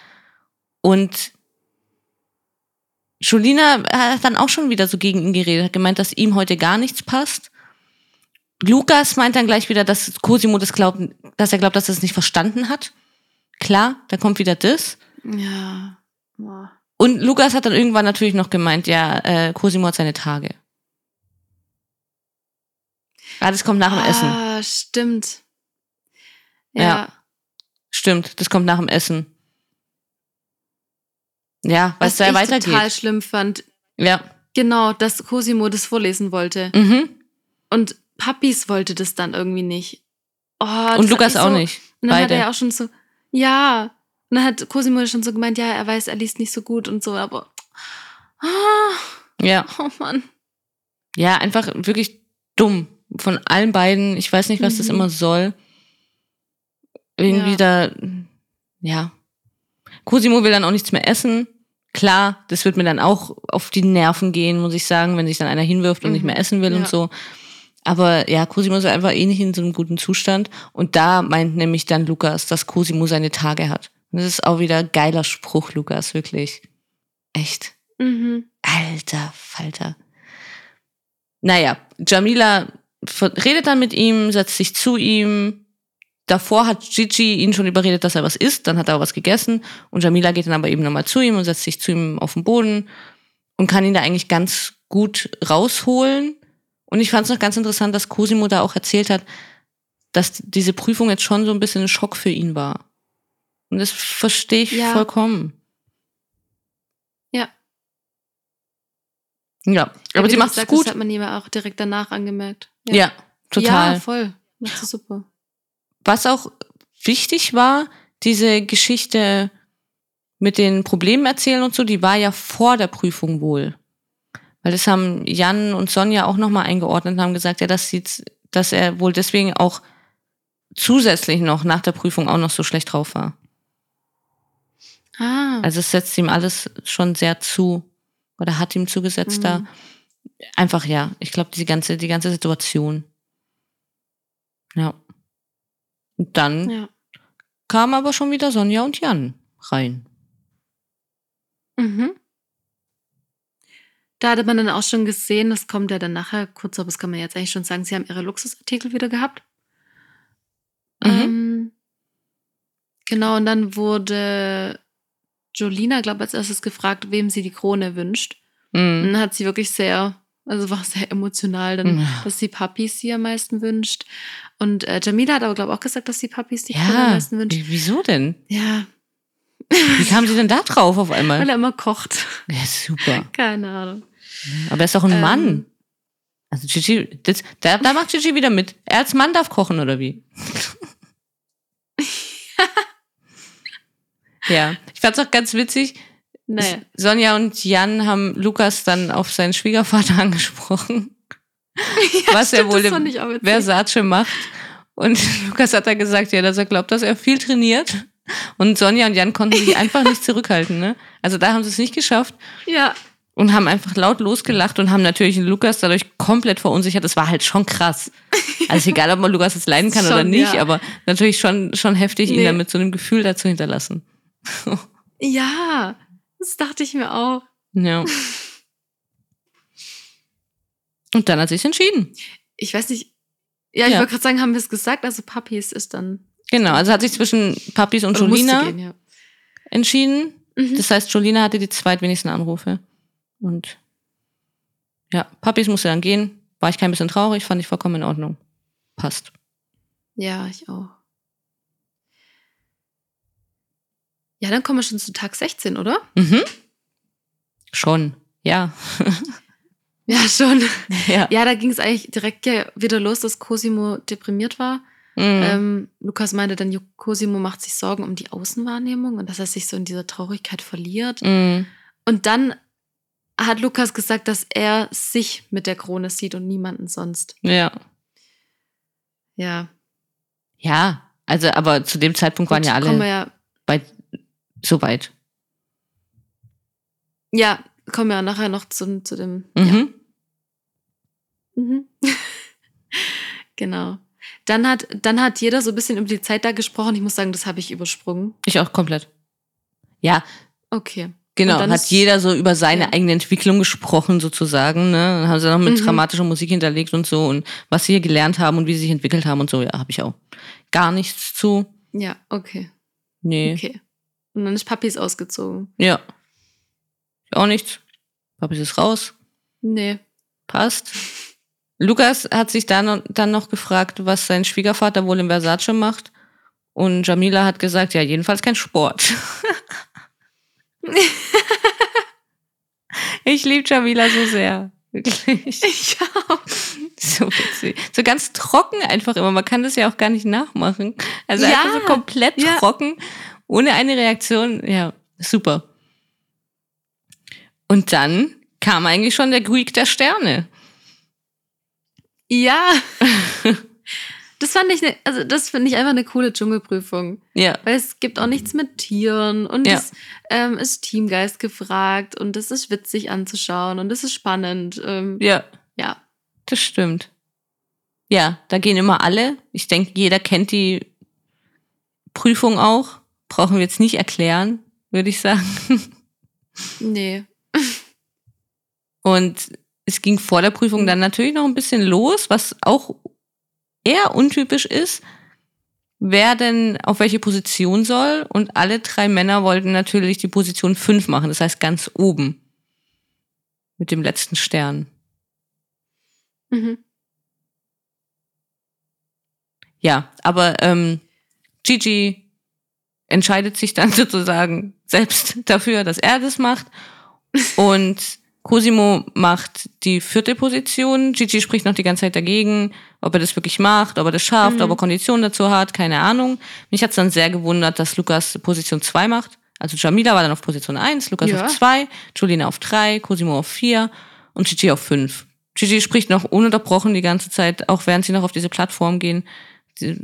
Und Julina hat dann auch schon wieder so gegen ihn geredet, hat gemeint, dass ihm heute gar nichts passt. Lukas meint dann gleich wieder, dass Cosimo das glaubt, dass er glaubt, dass er es nicht verstanden hat. Klar, da kommt wieder das. Ja. Und Lukas hat dann irgendwann natürlich noch gemeint, ja, äh, Cosimo hat seine Tage. Ja, das kommt nach dem Essen. Ah, stimmt. Ja. Ja. Stimmt, das kommt nach dem Essen. Ja, Was da ich weitergeht. total schlimm fand, Ja. genau, dass Cosimo das vorlesen wollte. Mhm. Und Papis wollte das dann irgendwie nicht. Oh, das Und hat Lukas auch so, nicht. Und dann hat Beide. er ja auch schon so, ja. Und dann hat Cosimo schon so gemeint, ja, er weiß, er liest nicht so gut und so, aber. Ah, Ja. oh Mann. Ja, einfach wirklich dumm. Von allen beiden. Ich weiß nicht, was das Mhm. immer soll. Irgendwie Ja. da, ja. Cosimo will dann auch nichts mehr essen. Klar, das wird mir dann auch auf die Nerven gehen, muss ich sagen, wenn sich dann einer hinwirft und nicht Mhm. mehr essen will Ja. und so. Aber ja, Cosimo ist einfach eh nicht in so einem guten Zustand. Und da meint nämlich dann Lukas, dass Cosimo seine Tage hat. Und das ist auch wieder geiler Spruch, Lukas, wirklich. Echt. Mhm. Alter Falter. Naja, Jamila redet dann mit ihm, setzt sich zu ihm. Davor hat Gigi ihn schon überredet, dass er was isst, dann hat er auch was gegessen. Und Jamila geht dann aber eben nochmal zu ihm und setzt sich zu ihm auf den Boden und kann ihn da eigentlich ganz gut rausholen. Und ich fand es noch ganz interessant, dass Cosimo da auch erzählt hat, dass diese Prüfung jetzt schon so ein bisschen ein Schock für ihn war. Und das verstehe ich Ja. vollkommen. Ja. Ja, aber sie macht es gut. hast, hat man ihm auch direkt danach angemerkt. Ja, total. Ja, voll. Macht sie super. Was auch wichtig war, diese Geschichte mit den Problemen erzählen und so, die war ja vor der Prüfung wohl. Weil das haben Jan und Sonja auch nochmal eingeordnet und haben gesagt, ja, das sieht, dass er wohl deswegen auch zusätzlich noch nach der Prüfung auch noch so schlecht drauf war. Ah. Also es setzt ihm alles schon sehr zu oder hat ihm zugesetzt da. Mhm. Einfach ja, ich glaube, die ganze, die ganze Situation. Ja. Und dann ja. kamen aber schon wieder Sonja und Jan rein. Mhm. Da hatte man dann auch schon gesehen, das kommt ja dann nachher, kurz, aber das kann man jetzt eigentlich schon sagen, sie haben ihre Luxusartikel wieder gehabt. Mhm. Ähm, genau, und dann wurde Jolina, glaube ich, als erstes gefragt, wem sie die Krone wünscht. Und Mhm. dann hat sie wirklich sehr Also war sehr emotional, dann, Ja. dass sie Puppies sie am meisten wünscht. Und äh, Jamila hat aber, glaube ich, auch gesagt, dass sie Puppies die Krone am Ja, meisten wünscht. wie- wieso denn? Ja, Wie kam sie denn da drauf auf weil einmal? er immer kocht. Ja, super. Keine Ahnung. Aber er ist doch ein Ähm, Mann. Also Gigi, das, da, da macht Gigi wieder mit. Er als Mann darf kochen, oder wie? *laughs* ja, ich fand's auch ganz witzig. Naja. Sonja und Jan haben Lukas dann auf seinen Schwiegervater *laughs* angesprochen, *laughs* was er wohl im. Versace macht. Und *laughs* Lukas hat dann gesagt, ja, dass er glaubt, dass er viel trainiert. Und Sonja und Jan konnten sich einfach nicht *laughs* zurückhalten. Ne? Also da haben sie es nicht geschafft Ja, und haben einfach laut losgelacht und haben natürlich Lukas dadurch komplett verunsichert. Das war halt schon krass. Also egal, ob man Lukas jetzt leiden kann oder Schon, nicht, ja. aber natürlich schon, schon heftig, ihn Nee. dann mit so einem Gefühl dazu hinterlassen. ja, das dachte ich mir auch. Ja. Und dann hat sie sich entschieden. Ich weiß nicht. Ja, ich Ja. wollte gerade sagen, haben wir es gesagt? Also Puppies ist dann. Genau, also hat sich zwischen Papis und Jolina Gehen, ja. entschieden. Mhm. Das heißt, Jolina hatte die zweitwenigsten Anrufe. Und ja, Papis musste dann gehen. War ich kein bisschen traurig, fand ich vollkommen in Ordnung. Passt. ja, ich auch. Ja, dann kommen wir schon zu Tag 16, oder? Mhm. Schon, ja. *laughs* Ja, schon. *laughs* ja. Ja, da ging es eigentlich direkt ja wieder los, dass Cosimo deprimiert war. Mhm. Ähm, Lukas meinte dann, Cosimo macht sich Sorgen um die Außenwahrnehmung und dass er sich so in dieser Traurigkeit verliert. Mhm. Und dann hat Lukas gesagt, dass er sich mit der Krone sieht und niemanden sonst. Ja. Ja. Ja, also, aber zu dem Zeitpunkt waren Gut, ja Kommen wir alle ja, bei, so weit. ja, kommen wir ja nachher noch zu, zu dem. Ja. Mhm. Mhm. *laughs* genau. Dann hat, dann hat jeder so ein bisschen über die Zeit da gesprochen. Ich muss sagen, das habe ich übersprungen. Ich auch komplett. Ja, Okay. genau. Dann Hat jeder so über seine ja. eigene Entwicklung gesprochen, sozusagen. Ne? Dann haben sie noch mit Mhm. dramatischer Musik hinterlegt und so und was sie hier gelernt haben und wie sie sich entwickelt haben und so. Ja, habe ich auch. Gar nichts zu. Ja, okay. Nee. Okay. Und dann ist Papis ausgezogen. Ja. Auch nichts. Papi ist raus. Nee. Passt. Lukas hat sich dann, dann noch gefragt, was sein Schwiegervater wohl im Versace macht. Und Jamila hat gesagt, ja, jedenfalls kein Sport. *laughs* ich liebe Jamila so sehr. Wirklich. Ich auch. So witzig. So ganz trocken einfach immer. Man kann das ja auch gar nicht nachmachen. Also Ja, einfach so komplett ja. trocken, ohne eine Reaktion. Ja, super. Und dann kam eigentlich schon der Greek der Sterne. Ja. *laughs* Das fand ich, ne, also das finde ich einfach eine coole Dschungelprüfung. Ja. Weil es gibt auch nichts mit Tieren und Ja. es ähm, ist Teamgeist gefragt und es ist witzig anzuschauen und es ist spannend. Ähm, Ja, ja. das stimmt. Ja, da gehen immer alle. Ich denke, jeder kennt die Prüfung auch. Brauchen wir jetzt nicht erklären, würde ich sagen. *laughs* Nee. Und es ging vor der Prüfung dann natürlich noch ein bisschen los, was auch eher untypisch ist, wer denn auf welche Position soll. Und alle drei Männer wollten natürlich die Position 5 machen, das heißt ganz oben. Mit dem letzten Stern. Mhm. Ja, aber ähm, Gigi entscheidet sich dann *laughs* sozusagen selbst dafür, dass er das macht. Und Cosimo macht die vierte Position. Gigi spricht noch die ganze Zeit dagegen, ob er das wirklich macht, ob er das schafft, Mhm. ob er Konditionen dazu hat, keine Ahnung. Mich hat's dann sehr gewundert, dass Lukas Position 2 macht. Also Jamila war dann auf Position 1, Lukas Ja. auf 2, Julina auf 3, Cosimo auf 4 und Gigi auf 5. Gigi spricht noch ununterbrochen die ganze Zeit, auch während sie noch auf diese Plattform gehen,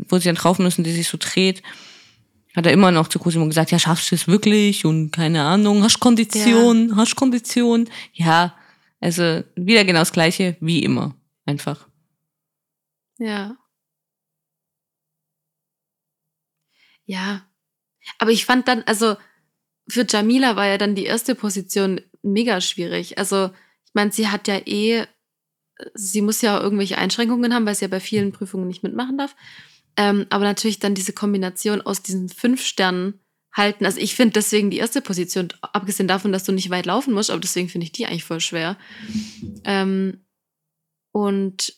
wo sie dann drauf müssen, die sich so dreht. Hat er immer noch zu Cosimo gesagt, ja, schaffst du es wirklich? Und keine Ahnung, hast Kondition, hast Kondition. Ja, also wieder genau das Gleiche wie immer. Einfach. Ja. Ja. Aber ich fand dann, also für Jamila war ja dann die erste Position mega schwierig. Also, ich meine, sie hat ja eh, sie muss ja auch irgendwelche Einschränkungen haben, weil sie ja bei vielen Prüfungen nicht mitmachen darf. Ähm, aber natürlich dann diese Kombination aus diesen fünf Sternen halten. Also ich finde deswegen die erste Position, abgesehen davon, dass du nicht weit laufen musst, aber deswegen finde ich die eigentlich voll schwer. Ähm, Und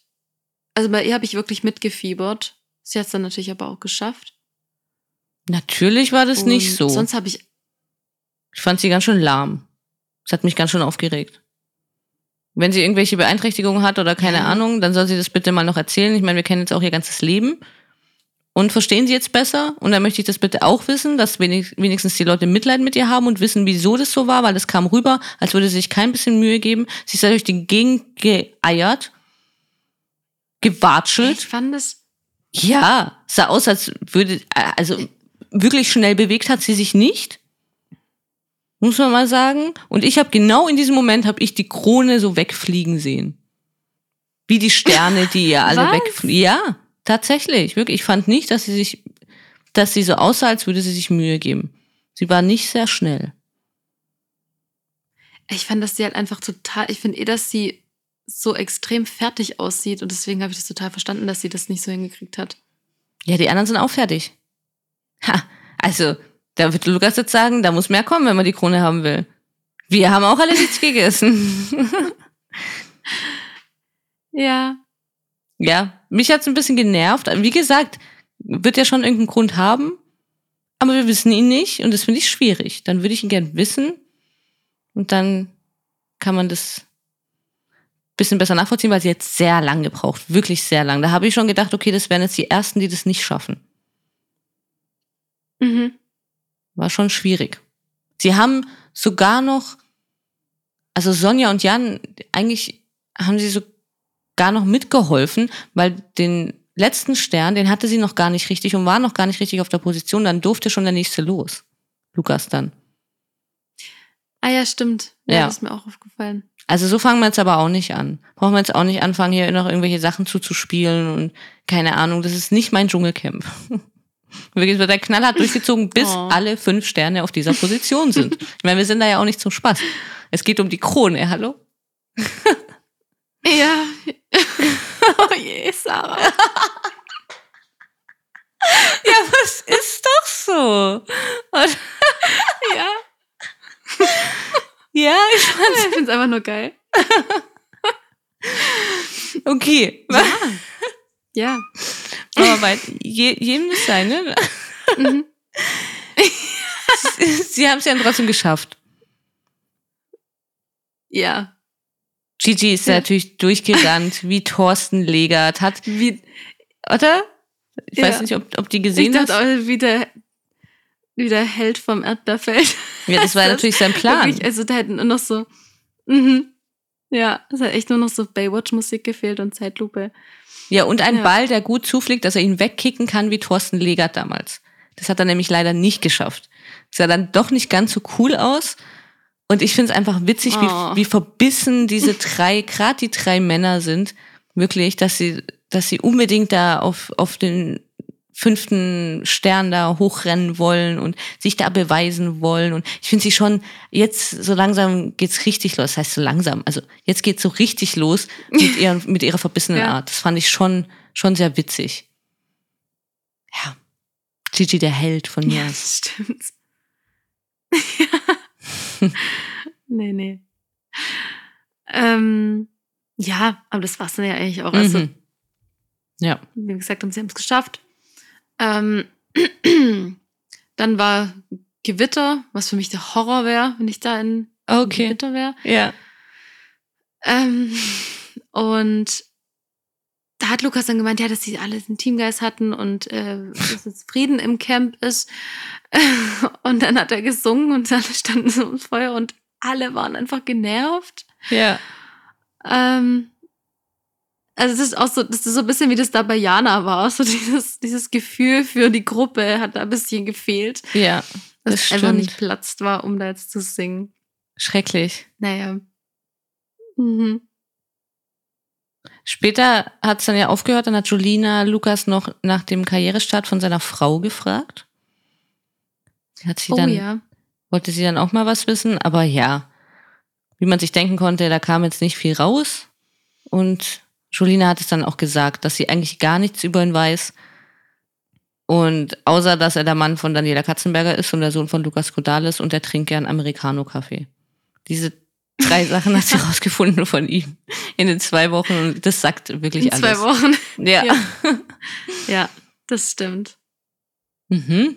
also bei ihr habe ich wirklich mitgefiebert. Sie hat es dann natürlich aber auch geschafft. Natürlich war das Und nicht so. Sonst habe ich. Ich fand sie ganz schön lahm. Das hat mich ganz schön aufgeregt. Wenn sie irgendwelche Beeinträchtigungen hat oder keine Ja. Ahnung, dann soll sie das bitte mal noch erzählen. Ich meine, wir kennen jetzt auch ihr ganzes Leben. Und verstehen sie jetzt besser? Und dann möchte ich das bitte auch wissen, dass wenig, wenigstens die Leute Mitleid mit ihr haben und wissen, wieso das so war, weil das kam rüber, als würde sie sich kein bisschen Mühe geben. Sie ist da durch die Gegend geeiert, gewatschelt. Ich fand es. Ja, sah aus, als würde, also wirklich schnell bewegt hat sie sich nicht. Muss man mal sagen. Und ich habe genau in diesem Moment habe ich die Krone so wegfliegen sehen. Wie die Sterne, die ihr alle wegfliegen. Ja, tatsächlich. Wirklich. Ich fand nicht, dass sie sich, dass sie so aussah, als würde sie sich Mühe geben. Sie war nicht sehr schnell. Ich fand, dass sie halt einfach total. Ich finde eh, dass sie so extrem fertig aussieht. Und deswegen habe ich das total verstanden, dass sie das nicht so hingekriegt hat. Ja, die anderen sind auch fertig. Ha, also, da wird Lukas jetzt sagen, da muss mehr kommen, wenn man die Krone haben will. Wir haben auch alle nichts gegessen. *laughs* Ja. Ja, mich hat's ein bisschen genervt. Wie gesagt, wird ja schon irgendeinen Grund haben, aber wir wissen ihn nicht und das finde ich schwierig. Dann würde ich ihn gern wissen und dann kann man das ein bisschen besser nachvollziehen, weil sie jetzt sehr lang gebraucht, wirklich sehr lang. Da habe ich schon gedacht, okay, das wären jetzt die ersten, die das nicht schaffen. Mhm. War schon schwierig. Sie haben sogar noch, also Sonja und Jan, eigentlich haben sie sogar noch mitgeholfen, weil den letzten Stern, den hatte sie noch gar nicht richtig und war noch gar nicht richtig auf der Position. Dann durfte schon der nächste los. Lukas dann. Ah ja, stimmt. Ja, Ja. das ist mir auch aufgefallen. Also so fangen wir jetzt aber auch nicht an. Brauchen wir jetzt auch nicht anfangen, hier noch irgendwelche Sachen zuzuspielen und keine Ahnung. Das ist nicht mein Dschungelcamp. *laughs* Wirklich wird der knallhart durchgezogen, bis Oh. alle fünf Sterne auf dieser Position sind. *laughs* Ich meine, wir sind da ja auch nicht zum Spaß. Es geht um die Krone, hallo? *laughs* Ja. *laughs* oh je, Sarah. *laughs* Ja, was ist doch so? Und, *laughs* Ja. ja, ich fand's Ich finde es einfach nur geil. okay. Ja. Aber bei je, jedem das seine. Mhm. Sie haben es ja trotzdem geschafft. Ja. Gigi ist Ja. natürlich durchgerannt, wie Thorsten Legert hat, Wie, oder? Ich Ja. weiß nicht, ob, ob die ich gesehen dachte auch, wie der, wie der Held vom Erdbeerfeld. Ja, das war *laughs* das natürlich sein Plan. Wirklich, also da hätten nur noch so. Mhm. Ja, es hat echt nur noch so Baywatch-Musik gefehlt und Zeitlupe. Ja, und ein Ja. Ball, der gut zufliegt, dass er ihn wegkicken kann wie Thorsten Legert damals. Das hat er nämlich leider nicht geschafft. Sah dann doch nicht ganz so cool aus. Und ich finde es einfach witzig, Oh. wie, wie verbissen diese drei, gerade die drei Männer sind, wirklich, dass sie, dass sie unbedingt da auf, auf den fünften Stern da hochrennen wollen und sich da beweisen wollen. Und ich finde sie schon, jetzt so langsam geht's richtig los. Das heißt so langsam. Also jetzt geht's so richtig los mit, ihren, *laughs* mit ihrer verbissenen Ja. Art. Das fand ich schon, schon sehr witzig. Ja. Gigi der Held von mir. Ja, das stimmt. *laughs* *laughs* nee, nee. Ähm, ja, aber das war's dann ja eigentlich auch. Also, Mhm. Ja. wie gesagt, haben sie haben es geschafft. Ähm, *clears throat* dann war Gewitter, was für mich der Horror wäre, wenn ich da in Okay. Gewitter wäre. Ja. Ähm, und da hat Lukas dann gemeint, ja, dass sie alle einen Teamgeist hatten und äh, dass jetzt Frieden im Camp ist. *laughs* Und dann hat er gesungen und alle standen so ums Feuer und alle waren einfach genervt. Ja. Ähm, also das ist auch so, das ist so ein bisschen wie das da bei Jana war. So *laughs* dieses, dieses Gefühl für die Gruppe hat da ein bisschen gefehlt. Ja. Dass Das es einfach stimmt. nicht platzt war, um da jetzt zu singen. Schrecklich. Naja. Mhm. Später hat es dann ja aufgehört, dann hat Julina Lukas noch nach dem Karrierestart von seiner Frau gefragt. Hat sie Oh dann, ja. wollte sie dann auch mal was wissen, aber ja, wie man sich denken konnte, da kam jetzt nicht viel raus. Und Julina hat es dann auch gesagt, dass sie eigentlich gar nichts über ihn weiß. Und außer, dass er der Mann von Daniela Katzenberger ist und der Sohn von Lukas Kodalis und der trinkt gern Americano-Kaffee. Diese drei Sachen hat sie *laughs* rausgefunden von ihm. in den zwei Wochen. Und das sagt wirklich In alles. zwei Wochen. Ja. Ja. Ja, das stimmt. Mhm.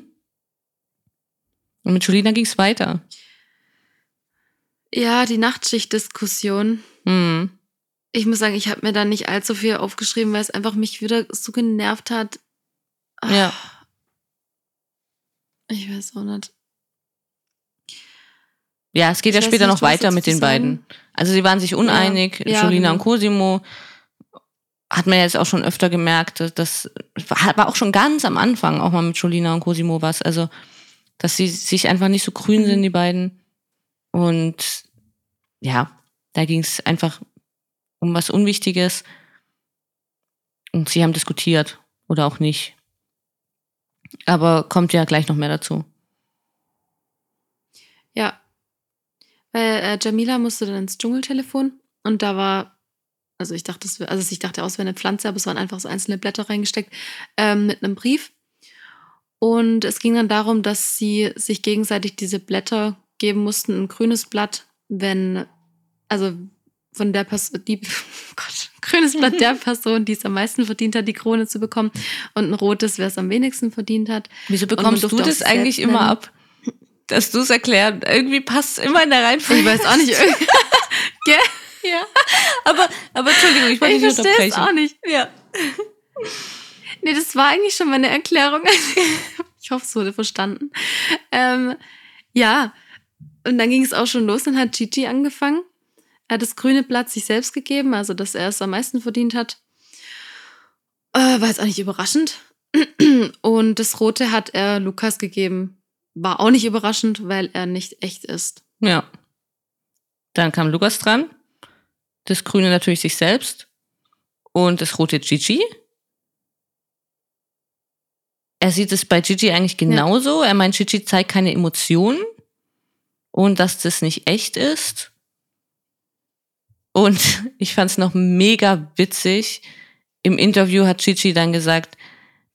Und mit Julina ging es weiter. Ja, die Nachtschicht-Diskussion. Mhm. Ich muss sagen, ich habe mir da nicht allzu viel aufgeschrieben, weil es einfach mich wieder so genervt hat. Ah, Ja. Ich weiß auch nicht. Ja, es geht Ich ja später nicht, noch weiter mit den sagen. beiden. Also sie waren sich uneinig. Ja, Julina genau. und Cosimo hat man jetzt auch schon öfter gemerkt, dass das war war auch schon ganz am Anfang auch mal mit Julina und Cosimo was. Also, dass sie sich einfach nicht so grün Mhm. sind, die beiden. Und ja, da ging es einfach um was Unwichtiges. Und sie haben diskutiert oder auch nicht. Aber kommt ja gleich noch mehr dazu. Ja. Weil äh, Jamila musste dann ins Dschungeltelefon und da war, also ich dachte, es wär, also ich dachte auch, es wäre eine Pflanze, aber es waren einfach so einzelne Blätter reingesteckt ähm, mit einem Brief. Und es ging dann darum, dass sie sich gegenseitig diese Blätter geben mussten, ein grünes Blatt, wenn, also von der Person, die, *laughs* Gott, grünes Blatt der *laughs* Person, die es am meisten verdient hat, die Krone zu bekommen, und ein rotes, wer es am wenigsten verdient hat. Wieso bekommst du das eigentlich selbst immer nennen. ab? Dass du es erklärst. Irgendwie passt es immer in der Reihenfolge. Ich weiß auch nicht, *laughs* gell? Ja. Aber, aber Entschuldigung, ich wollte Ich nicht verstehe es unterbrechen. auch nicht. Ja. Nee, das war eigentlich schon meine Erklärung. *laughs* Ich hoffe, es wurde verstanden. Ähm, ja, und dann ging es auch schon los. Dann hat Gigi angefangen. Er hat das grüne Blatt sich selbst gegeben, also dass er es am meisten verdient hat. Äh, war jetzt auch nicht überraschend. Und das rote hat er Lukas gegeben. War auch nicht überraschend, weil er nicht echt ist. Ja. Dann kam Lukas dran. Das Grüne natürlich sich selbst. Und das rote Gigi. Er sieht es bei Gigi eigentlich genauso. Er meint, Gigi zeigt keine Emotionen. Und dass das nicht echt ist. Und *laughs* ich fand es noch mega witzig. Im Interview hat Gigi dann gesagt,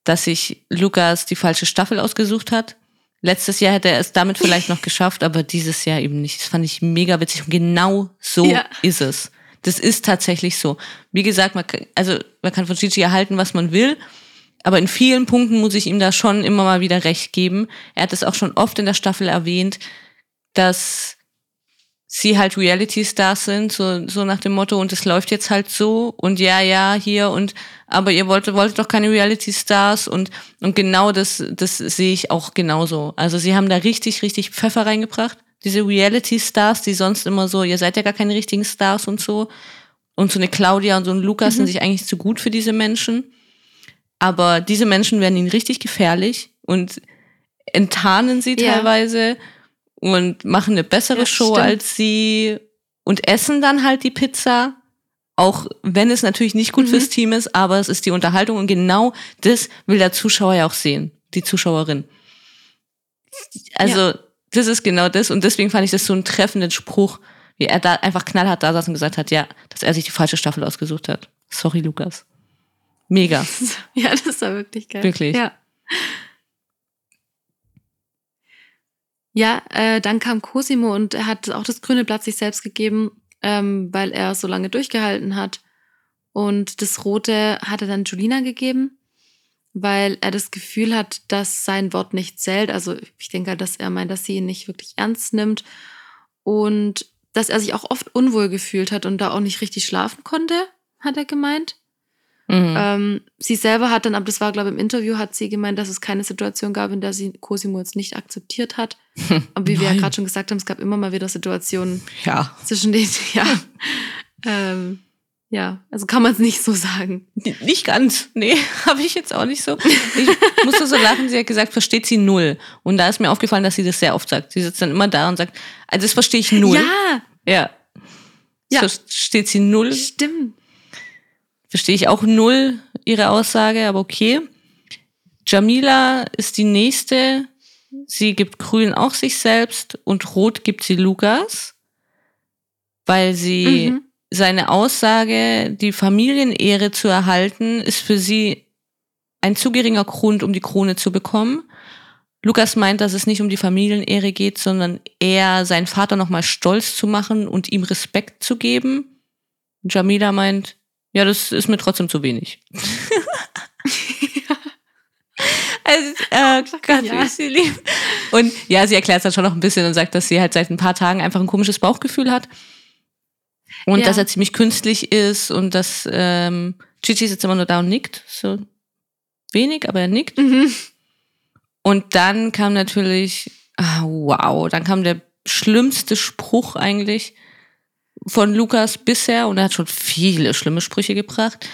dass sich Lukas die falsche Staffel ausgesucht hat. Letztes Jahr hätte er es damit vielleicht noch *laughs* geschafft, aber dieses Jahr eben nicht. Das fand ich mega witzig. Und genau so Ja. ist es. Das ist tatsächlich so. Wie gesagt, man kann, also man kann von Gigi erhalten, was man will. Aber in vielen Punkten muss ich ihm da schon immer mal wieder recht geben. Er hat es auch schon oft in der Staffel erwähnt, dass sie halt Reality-Stars sind, so, so nach dem Motto, und es läuft jetzt halt so, und ja, ja, hier, und aber ihr wolltet, wolltet doch keine Reality-Stars und, und genau das, das sehe ich auch genauso. Also sie haben da richtig, richtig Pfeffer reingebracht. Diese Reality-Stars, die sonst immer so, ihr seid ja gar keine richtigen Stars und so. Und so eine Claudia und so ein Lukas sind sich eigentlich zu gut für diese Menschen. Aber diese Menschen werden ihnen richtig gefährlich und enttarnen sie Ja. teilweise und machen eine bessere Ja, Show stimmt. als sie und essen dann halt die Pizza. Auch wenn es natürlich nicht gut Mhm. fürs Team ist, aber es ist die Unterhaltung und genau das will der Zuschauer ja auch sehen, die Zuschauerin. Also, das ist genau das und deswegen fand ich das so einen treffenden Spruch, wie er da einfach knallhart da saß und gesagt hat, ja, dass er sich die falsche Staffel ausgesucht hat. Sorry, Lukas. Mega. *laughs* Ja, das war wirklich geil. Wirklich. Ja. Ja, äh, dann kam Cosimo und er hat auch das grüne Blatt sich selbst gegeben, ähm, weil er so lange durchgehalten hat. Und das rote hat er dann Julina gegeben, weil er das Gefühl hat, dass sein Wort nicht zählt. Also ich denke, dass er meint, dass sie ihn nicht wirklich ernst nimmt und dass er sich auch oft unwohl gefühlt hat und da auch nicht richtig schlafen konnte, hat er gemeint. Mhm. Ähm, sie selber hat dann, aber das war, glaube ich, im Interview, hat sie gemeint, dass es keine Situation gab, in der sie Cosimo jetzt nicht akzeptiert hat. *laughs* Aber wie wir ja gerade schon gesagt haben, es gab immer mal wieder Situationen Ja. zwischen denen, *laughs* ja. ähm, ja, also kann man es nicht so sagen. Nicht ganz. Nee, *laughs* habe ich jetzt auch nicht so. Ich musste so lachen, sie hat gesagt, versteht sie null. Und da ist mir aufgefallen, dass sie das sehr oft sagt. Sie sitzt dann immer da und sagt, also das verstehe ich null. Ja, Ja. Ja. Das Versteht sie null. stimmt. Verstehe ich auch null ihre Aussage, aber okay. Jamila ist die nächste. Sie gibt Grün auch sich selbst und Rot gibt sie Lukas, weil sie Mhm. seine Aussage, die Familienehre zu erhalten, ist für sie ein zu geringer Grund, um die Krone zu bekommen. Lukas meint, dass es nicht um die Familienehre geht, sondern eher seinen Vater nochmal stolz zu machen und ihm Respekt zu geben. Jamila meint, ja, das ist mir trotzdem zu wenig. *laughs* Also, äh, Gott, Ja. wie ich sie lieb. Und ja, sie erklärt es dann schon noch ein bisschen und sagt, dass sie halt seit ein paar Tagen einfach ein komisches Bauchgefühl hat. Und Ja. dass er ziemlich künstlich ist und dass ähm, Gigi sitzt immer nur da und nickt. So wenig, aber er nickt. Mhm. Und dann kam natürlich, ah, wow, dann kam der schlimmste Spruch eigentlich von Lukas bisher und er hat schon viele schlimme Sprüche gebracht.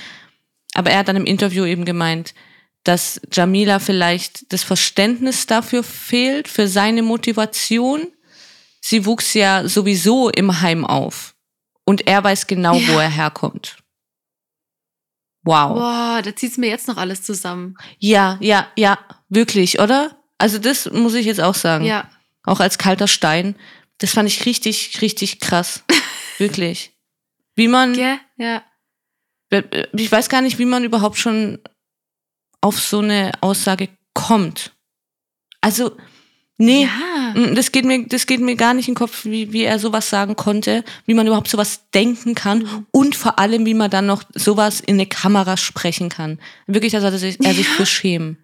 Aber er hat dann im Interview eben gemeint, dass Jamila vielleicht das Verständnis dafür fehlt, für seine Motivation. Sie wuchs ja sowieso im Heim auf. Und er weiß genau, Ja. wo er herkommt. Wow. Boah, da zieht's mir jetzt noch alles zusammen. Ja, ja, ja, wirklich, oder? Also das muss ich jetzt auch sagen. Ja. Auch als kalter Stein. Das fand ich richtig, richtig krass. *laughs* wirklich. Wie man, Gell? Ja. ich weiß gar nicht, wie man überhaupt schon auf so eine Aussage kommt. Also, nee, Ja. mm, das geht mir, das geht mir gar nicht in den Kopf, wie, wie er sowas sagen konnte, wie man überhaupt sowas denken kann Mhm. und vor allem, wie man dann noch sowas in eine Kamera sprechen kann. Wirklich, da sollte sich, er sich Ja. für schämen.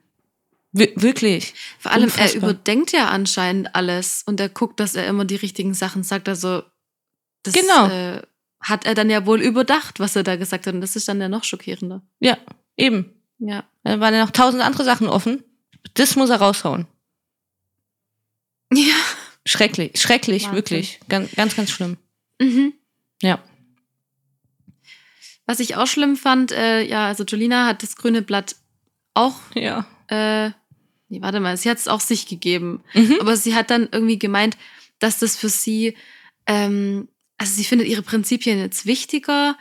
Wir, wirklich. Vor allem, er Unfassbar. überdenkt ja anscheinend alles und er guckt, dass er immer die richtigen Sachen sagt. Also, das Genau. äh, hat er dann ja wohl überdacht, was er da gesagt hat. Und das ist dann ja noch schockierender. Ja, eben. Ja. Da waren ja noch tausend andere Sachen offen. Das muss er raushauen. Ja. Schrecklich, schrecklich, Wahnsinn. wirklich. Ganz, ganz, ganz schlimm. Mhm. Ja. Was ich auch schlimm fand, äh, ja, also Jolina hat das grüne Blatt auch, Ja. äh, nee, warte mal, sie hat es auch sich gegeben. Mhm. Aber sie hat dann irgendwie gemeint, dass das für sie, ähm, also sie findet ihre Prinzipien jetzt wichtiger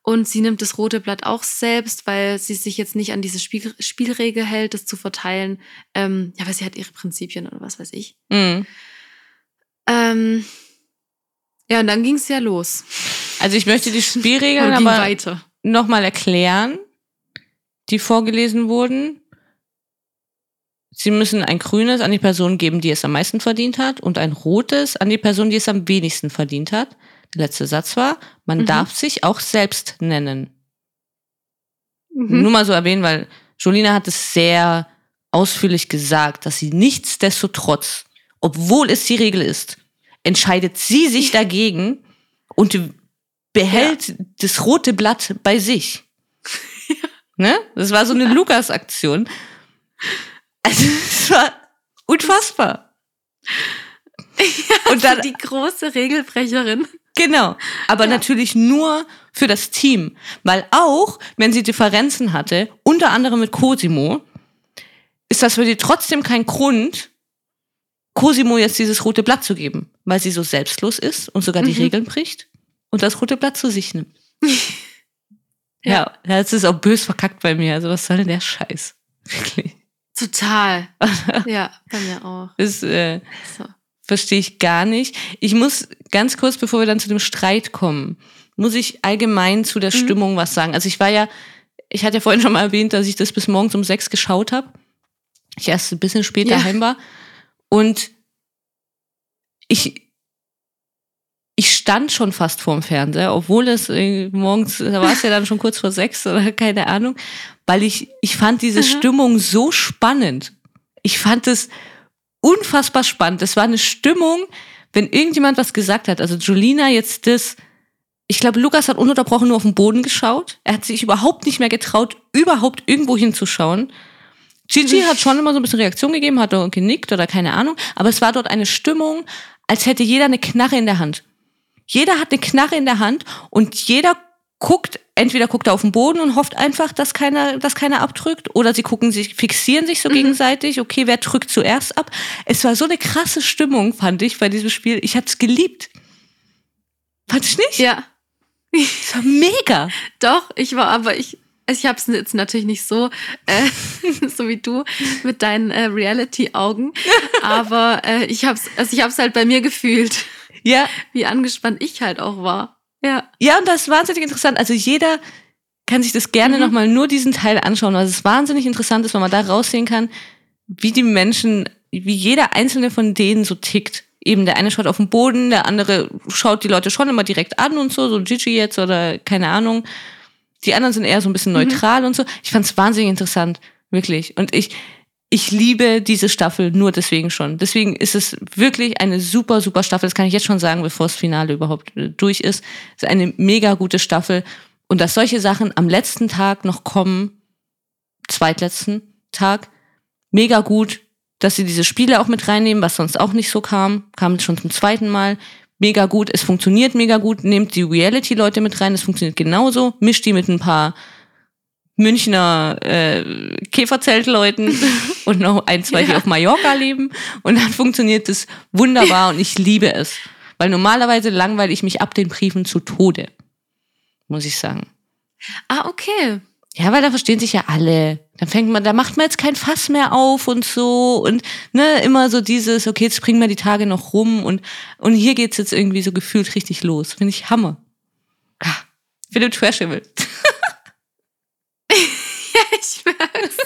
und sie nimmt das rote Blatt auch selbst, weil sie sich jetzt nicht an diese Spiel Spielregel hält, das zu verteilen. Ähm, ja, weil sie hat ihre Prinzipien oder was weiß ich. Mhm. Ähm, ja, und dann ging es ja los. Also ich möchte die Spielregeln *laughs* aber nochmal erklären, die vorgelesen wurden. Sie müssen ein grünes an die Person geben, die es am meisten verdient hat, und ein rotes an die Person, die es am wenigsten verdient hat. Der letzte Satz war, man Mhm. darf sich auch selbst nennen. Mhm. Nur mal so erwähnen, weil Jolina hat es sehr ausführlich gesagt, dass sie nichtsdestotrotz, obwohl es die Regel ist, entscheidet sie sich dagegen und behält das rote Blatt bei sich. *laughs* Ne? Das war so eine Lukas-Aktion. Also, es war unfassbar. *laughs* Und dann, die große Regelbrecherin. Genau. Aber Ja. natürlich nur für das Team. Weil auch, wenn sie Differenzen hatte, unter anderem mit Cosimo, ist das für sie trotzdem kein Grund, Cosimo jetzt dieses rote Blatt zu geben. Weil sie so selbstlos ist und sogar die Mhm. Regeln bricht und das rote Blatt zu sich nimmt. *laughs* Ja. ja, das ist auch bös verkackt bei mir. Also was soll denn der Scheiß? *laughs* Wirklich. Total. *laughs* ja, bei mir auch. Das äh, So. Verstehe ich gar nicht. Ich muss ganz kurz, bevor wir dann zu dem Streit kommen, muss ich allgemein zu der Mhm. Stimmung was sagen. Also ich war ja, ich hatte ja vorhin schon mal erwähnt, dass ich das bis morgens um sechs geschaut habe. Ich erst ein bisschen später Ja. heim war. Und ich, ich stand schon fast vorm Fernseher, obwohl es äh, morgens, da war es ja dann schon kurz vor sechs oder keine Ahnung, weil ich, ich fand diese Mhm. Stimmung so spannend. Ich fand es unfassbar spannend. Das war eine Stimmung, wenn irgendjemand was gesagt hat. Also Julina jetzt das, ich glaube, Lukas hat ununterbrochen nur auf den Boden geschaut. Er hat sich überhaupt nicht mehr getraut, überhaupt irgendwo hinzuschauen. Gigi hat schon immer so ein bisschen Reaktion gegeben, hat genickt oder keine Ahnung. Aber es war dort eine Stimmung, als hätte jeder eine Knarre in der Hand. Jeder hat eine Knarre in der Hand und jeder guckt, entweder guckt er auf den Boden und hofft einfach, dass keiner, dass keiner abdrückt, oder sie gucken sich, fixieren sich so gegenseitig, okay, wer drückt zuerst ab. Es war so eine krasse Stimmung, fand ich, bei diesem Spiel. Ich hab's geliebt. Fand ich nicht? Ja, Es war mega. *laughs* doch, ich war aber, ich, ich habe es jetzt natürlich nicht so, äh, *laughs* so wie du mit deinen äh, Reality-Augen, *laughs* aber äh, ich habe es also ich hab's halt bei mir gefühlt, Ja, wie angespannt ich halt auch war. Ja, Ja, und das ist wahnsinnig interessant. Also jeder kann sich das gerne Mhm. nochmal nur diesen Teil anschauen, weil es wahnsinnig interessant ist, weil man da raussehen kann, wie die Menschen, wie jeder einzelne von denen so tickt. eben der eine schaut auf den Boden, der andere schaut die Leute schon immer direkt an und so, so Gigi jetzt oder keine Ahnung. Die anderen sind eher so ein bisschen mhm. neutral mhm. und so. Ich fand es wahnsinnig interessant, wirklich. Und ich, ich liebe diese Staffel nur deswegen schon. Deswegen ist es wirklich eine super, super Staffel. Das kann ich jetzt schon sagen, bevor das Finale überhaupt äh, durch ist. Es ist eine mega gute Staffel. Und dass solche Sachen am letzten Tag noch kommen, zweitletzten Tag, mega gut, dass sie diese Spiele auch mit reinnehmen, was sonst auch nicht so kam, kam schon zum zweiten Mal. Mega gut, es funktioniert mega gut, nehmt die Reality-Leute mit rein, es funktioniert genauso, mischt die mit ein paar Münchner äh, Käferzeltleuten *laughs* und noch ein, zwei, die auf Mallorca leben. Und dann funktioniert das wunderbar und ich liebe es. Weil normalerweise langweile ich mich ab den Briefen zu Tode, muss ich sagen. Ah, okay. Ja, weil da verstehen sich ja alle. Dann fängt man, da macht man jetzt kein Fass mehr auf und so und ne, immer so dieses, okay, jetzt bringen wir die Tage noch rum und, und hier geht's jetzt irgendwie so gefühlt richtig los. Finde ich Hammer. Ah, Philipp Trashable. ja, ich weiß.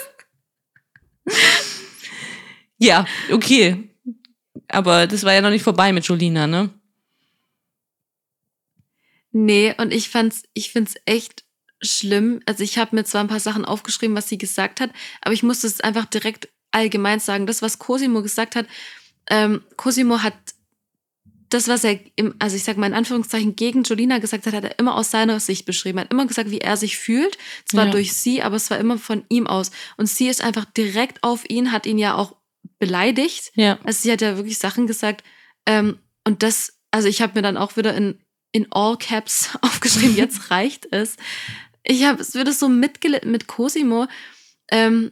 *laughs* ja, okay. Aber das war ja noch nicht vorbei mit Jolina, ne? Nee, und ich fand's, ich find's echt schlimm. Also ich habe mir zwar ein paar Sachen aufgeschrieben, was sie gesagt hat, aber ich musste es einfach direkt allgemein sagen. Das, was Cosimo gesagt hat, ähm, Cosimo hat das, was er, im, also ich sage mal in Anführungszeichen, gegen Jolina gesagt hat, hat er immer aus seiner Sicht beschrieben. Er hat immer gesagt, wie er sich fühlt. Zwar ja. durch sie, aber es war immer von ihm aus. Und sie ist einfach direkt auf ihn, hat ihn ja auch beleidigt. Ja. Also sie hat ja wirklich Sachen gesagt. Ähm, und das, also ich habe mir dann auch wieder in, in All Caps *laughs* aufgeschrieben, jetzt *laughs* reicht es ich habe es wird so mitgelitten mit Cosimo. Ähm,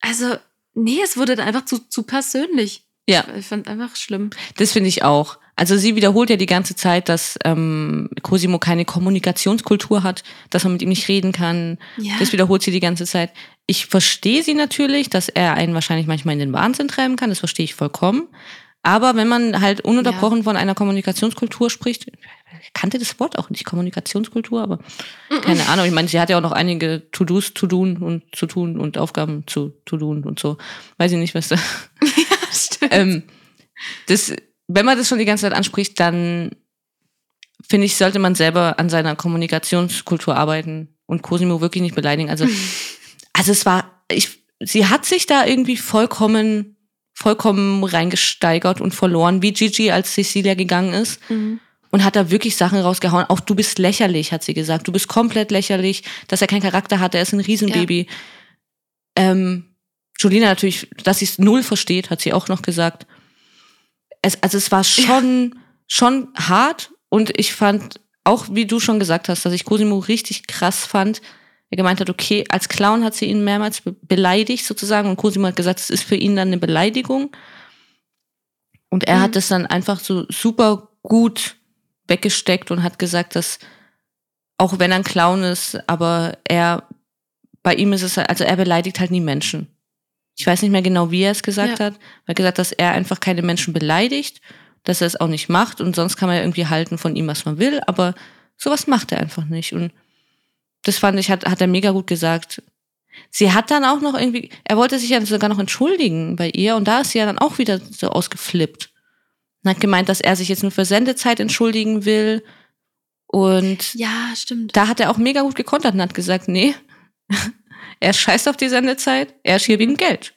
also, nee, es wurde dann einfach zu, zu persönlich. Ja. Ich, ich fand einfach schlimm. Das finde ich auch. Also sie wiederholt ja die ganze Zeit, dass ähm, Cosimo keine Kommunikationskultur hat, dass man mit ihm nicht reden kann. Ja. Das wiederholt sie die ganze Zeit. Ich verstehe sie natürlich, dass er einen wahrscheinlich manchmal in den Wahnsinn treiben kann. Das verstehe ich vollkommen. Aber wenn man halt ununterbrochen ja. von einer Kommunikationskultur spricht, ich kannte das Wort auch nicht, Kommunikationskultur, aber keine Ahnung. Ich meine, sie hat ja auch noch einige To-Dos zu tun und zu tun und Aufgaben zu to tun und so. Weiß ich nicht, was da. *laughs* ja, stimmt. Ähm, das, wenn man das schon die ganze Zeit anspricht, dann finde ich, sollte man selber an seiner Kommunikationskultur arbeiten und Cosimo wirklich nicht beleidigen. Also, *laughs* also es war, ich, sie hat sich da irgendwie vollkommen vollkommen reingesteigert und verloren, wie Gigi, als Cecilia gegangen ist. Mhm. Und hat da wirklich Sachen rausgehauen. Auch du bist lächerlich, hat sie gesagt. Du bist komplett lächerlich, dass er keinen Charakter hat. Er ist ein Riesenbaby. Ja. Ähm, Julina natürlich, dass sie es null versteht, hat sie auch noch gesagt. Es, also es war schon, ja. schon hart. Und ich fand, auch wie du schon gesagt hast, dass ich Cosimo richtig krass fand, er gemeint hat, okay, als Clown hat sie ihn mehrmals beleidigt sozusagen und Cosimo hat gesagt, es ist für ihn dann eine Beleidigung. Und er mhm. hat es dann einfach so super gut weggesteckt und hat gesagt, dass auch wenn er ein Clown ist, aber er, bei ihm ist es, also er beleidigt halt nie Menschen. Ich weiß nicht mehr genau, wie er es gesagt ja. hat. Er hat gesagt, dass er einfach keine Menschen beleidigt, dass er es auch nicht macht und sonst kann man ja irgendwie halten von ihm, was man will, aber sowas macht er einfach nicht. Und das fand ich, hat, hat er mega gut gesagt. Sie hat dann auch noch irgendwie, er wollte sich ja sogar noch entschuldigen bei ihr und da ist sie ja dann auch wieder so ausgeflippt. Und hat gemeint, dass er sich jetzt nur für Sendezeit entschuldigen will. Und ja, stimmt. Da hat er auch mega gut gekontert und hat gesagt, nee, er scheißt auf die Sendezeit, er ist hier wegen Geld.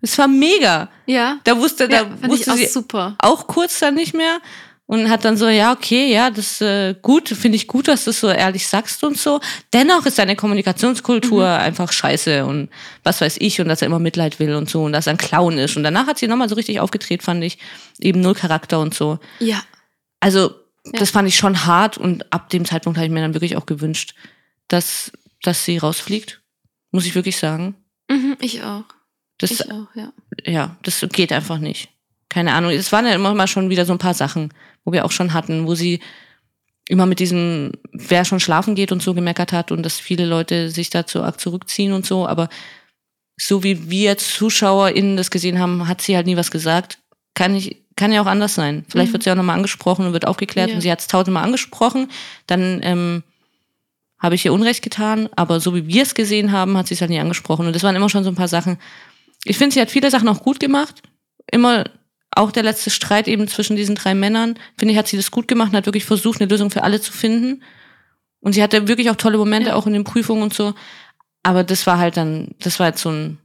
Es war mega. Ja. Da wusste, ja, da wusste auch sie super. auch kurz dann nicht mehr und hat dann so, ja, okay, ja, das äh, gut, finde ich gut, dass du das so ehrlich sagst und so. Dennoch ist seine Kommunikationskultur mhm. einfach scheiße und was weiß ich und dass er immer Mitleid will und so und dass er ein Clown ist. Und danach hat sie nochmal so richtig aufgedreht, fand ich. Eben null Charakter und so. Ja. Also, ja. das fand ich schon hart und ab dem Zeitpunkt habe ich mir dann wirklich auch gewünscht, dass, dass sie rausfliegt. Muss ich wirklich sagen. Mhm, ich auch. Das, ich auch, ja. Ja, das geht einfach nicht. Keine Ahnung. Es waren ja immer mal schon wieder so ein paar Sachen wo wir auch schon hatten, wo sie immer mit diesem, wer schon schlafen geht und so gemeckert hat und dass viele Leute sich dazu zurückziehen und so, aber so wie wir ZuschauerInnen das gesehen haben, hat sie halt nie was gesagt. Kann ich, kann ja auch anders sein. Vielleicht mhm. wird sie auch nochmal angesprochen und wird aufgeklärt ja. und sie hat es tausendmal angesprochen, dann ähm, habe ich ihr Unrecht getan, aber so wie wir es gesehen haben, hat sie es halt nie angesprochen und das waren immer schon so ein paar Sachen. Ich finde, sie hat viele Sachen auch gut gemacht, immer auch der letzte Streit eben zwischen diesen drei Männern, finde ich, hat sie das gut gemacht und hat wirklich versucht, eine Lösung für alle zu finden. Und sie hatte wirklich auch tolle Momente, ja. auch in den Prüfungen und so. Aber das war halt dann, das war jetzt so ein,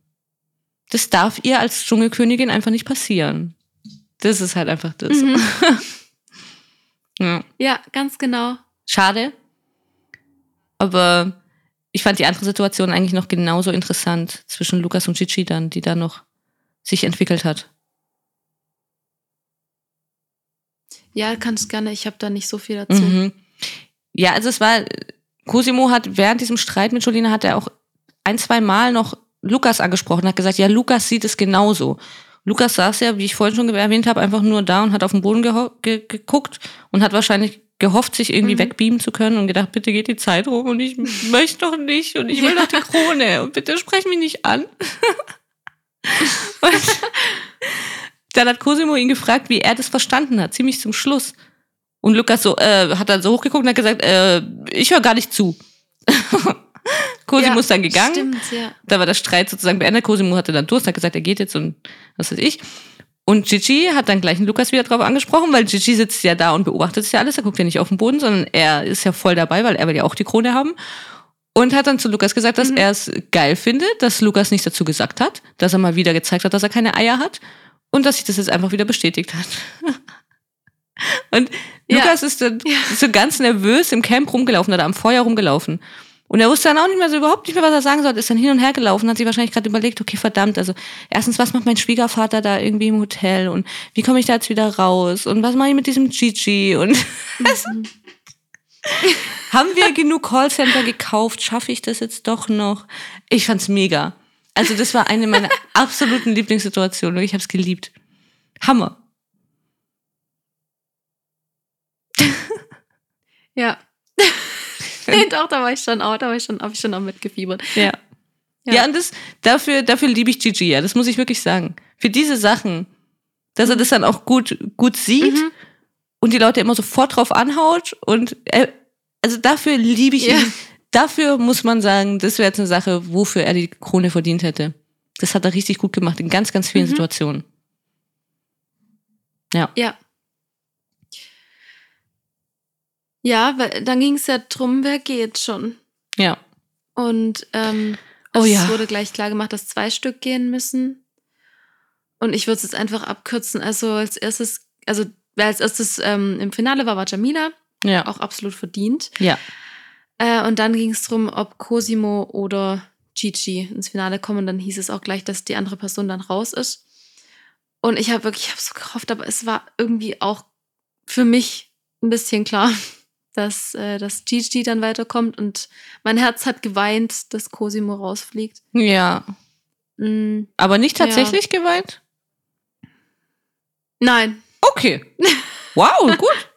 das darf ihr als Dschungelkönigin einfach nicht passieren. Das ist halt einfach das. Mhm. *laughs* ja. ja, ganz genau. Schade. Aber ich fand die andere Situation eigentlich noch genauso interessant zwischen Lukas und Gigi dann, die da noch sich entwickelt hat. Ja, kannst gerne. Ich habe da nicht so viel dazu. Mhm. Ja, also es war, Cosimo hat während diesem Streit mit Jolina hat er auch ein, zwei Mal noch Lukas angesprochen, hat gesagt, ja, Lukas sieht es genauso. Lukas saß ja, wie ich vorhin schon erwähnt habe, einfach nur da und hat auf den Boden ge geguckt und hat wahrscheinlich gehofft, sich irgendwie mhm. wegbeamen zu können und gedacht, bitte geht die Zeit rum und ich *laughs* möchte doch nicht und ich will doch die Krone und bitte sprech mich nicht an. *laughs* und dann hat Cosimo ihn gefragt, wie er das verstanden hat, ziemlich zum Schluss. Und Lukas so, äh, hat dann so hochgeguckt und hat gesagt, äh, ich höre gar nicht zu. *laughs* Cosimo ja, ist dann gegangen. Stimmt, ja. Da war der Streit sozusagen beendet. Cosimo hatte dann Durst, hat gesagt, er geht jetzt und was weiß ich. Und Gigi hat dann gleich einen Lukas wieder drauf angesprochen, weil Gigi sitzt ja da und beobachtet sich ja alles. Er guckt ja nicht auf den Boden, sondern er ist ja voll dabei, weil er will ja auch die Krone haben. Und hat dann zu Lukas gesagt, dass mhm. er es geil findet, dass Lukas nichts dazu gesagt hat, dass er mal wieder gezeigt hat, dass er keine Eier hat und dass sich das jetzt einfach wieder bestätigt hat. *laughs* und ja. Lukas ist dann ja. so ganz nervös im Camp rumgelaufen oder am Feuer rumgelaufen. Und er wusste dann auch nicht mehr so überhaupt nicht mehr, was er sagen sollte. Ist dann hin und her gelaufen, hat sich wahrscheinlich gerade überlegt, okay, verdammt, also erstens, was macht mein Schwiegervater da irgendwie im Hotel und wie komme ich da jetzt wieder raus und was mache ich mit diesem Gigi und *laughs* mhm. haben wir genug Callcenter gekauft? Schaffe ich das jetzt doch noch? Ich fand's mega. Also das war eine meiner *laughs* absoluten Lieblingssituationen und ich habe es geliebt. Hammer. ja. *laughs* nee, doch, da war ich schon auch, da war ich schon, habe ich schon auch mitgefiebert. Ja. Ja, ja und das, dafür, dafür liebe ich Gigi, ja, das muss ich wirklich sagen. Für diese Sachen, dass er mhm. das dann auch gut, gut sieht mhm. und die Leute immer sofort drauf anhaut und er, also dafür liebe ich ja. ihn dafür muss man sagen, das wäre jetzt eine Sache, wofür er die Krone verdient hätte. Das hat er richtig gut gemacht in ganz, ganz vielen mhm. Situationen. Ja. Ja. Ja, weil dann ging es ja drum, wer geht schon. Ja. Und ähm, oh, ja. es wurde gleich klar gemacht, dass zwei Stück gehen müssen. Und ich würde es jetzt einfach abkürzen. Also als erstes, also wer als erstes ähm, im Finale war, war Jamila. Ja. Auch absolut verdient. Ja. Äh, und dann ging es darum, ob Cosimo oder Gigi ins Finale kommen. Und dann hieß es auch gleich, dass die andere Person dann raus ist. Und ich habe wirklich, ich habe so gehofft, aber es war irgendwie auch für mich ein bisschen klar, dass, äh, dass Gigi dann weiterkommt. Und mein Herz hat geweint, dass Cosimo rausfliegt. Ja. Mhm. Aber nicht tatsächlich ja. geweint? Nein. Okay. Wow, *laughs* gut.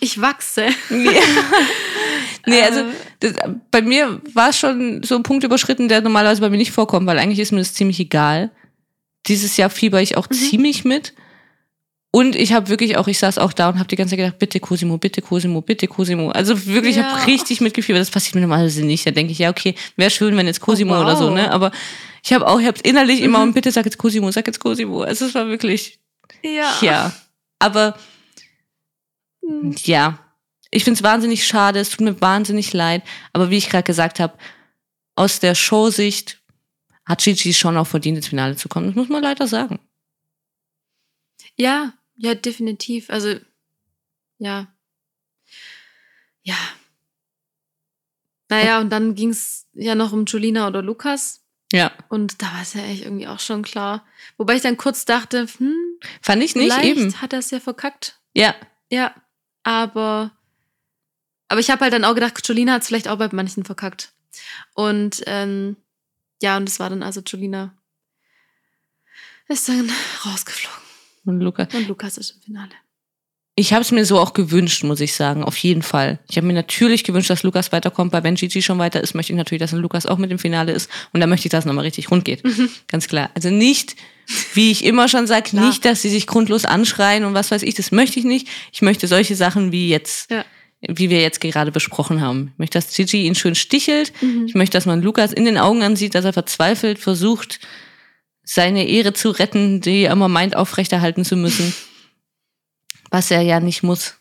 ich wachse. Nee, *laughs* nee also ähm. das, bei mir war es schon so ein Punkt überschritten, der normalerweise bei mir nicht vorkommt, weil eigentlich ist mir das ziemlich egal. Dieses Jahr fieber ich auch mhm. ziemlich mit. Und ich habe wirklich auch, ich saß auch da und habe die ganze Zeit gedacht, bitte Cosimo, bitte Cosimo, bitte Cosimo. Also wirklich, ja. ich habe richtig mitgefiebert. Das passiert mir normalerweise nicht. Da denke ich, ja, okay, wäre schön, wenn jetzt Cosimo oh, wow. oder so, ne? Aber ich habe auch, ich habe innerlich mhm. immer und bitte sag jetzt Cosimo, sag jetzt Cosimo. Also es war wirklich, ja. Ja. Aber hm. Ja, ich finde es wahnsinnig schade, es tut mir wahnsinnig leid. Aber wie ich gerade gesagt habe, aus der Showsicht hat Gigi schon auch verdient, ins Finale zu kommen. Das muss man leider sagen. Ja, ja, definitiv. Also, ja. Ja. Naja, und dann ging es ja noch um Julina oder Lukas. Ja. Und da war es ja echt irgendwie auch schon klar. Wobei ich dann kurz dachte, hm, fand ich nicht eben. Hat er es ja verkackt. Ja. Ja. Aber, aber ich habe halt dann auch gedacht, Jolina hat es vielleicht auch bei manchen verkackt. Und ähm, ja, und es war dann also Jolina ist dann rausgeflogen. Und Lukas. Und Lukas ist im Finale. Ich habe es mir so auch gewünscht, muss ich sagen, auf jeden Fall. Ich habe mir natürlich gewünscht, dass Lukas weiterkommt, weil wenn Gigi schon weiter ist, möchte ich natürlich, dass ein Lukas auch mit im Finale ist. Und da möchte ich, dass es nochmal richtig rund geht. Mhm. Ganz klar. Also nicht, wie ich immer schon sage, nicht, dass sie sich grundlos anschreien und was weiß ich, das möchte ich nicht. Ich möchte solche Sachen wie jetzt, ja. wie wir jetzt gerade besprochen haben. Ich möchte, dass Gigi ihn schön stichelt. Mhm. Ich möchte, dass man Lukas in den Augen ansieht, dass er verzweifelt versucht, seine Ehre zu retten, die er immer meint, aufrechterhalten zu müssen. Was er ja nicht muss.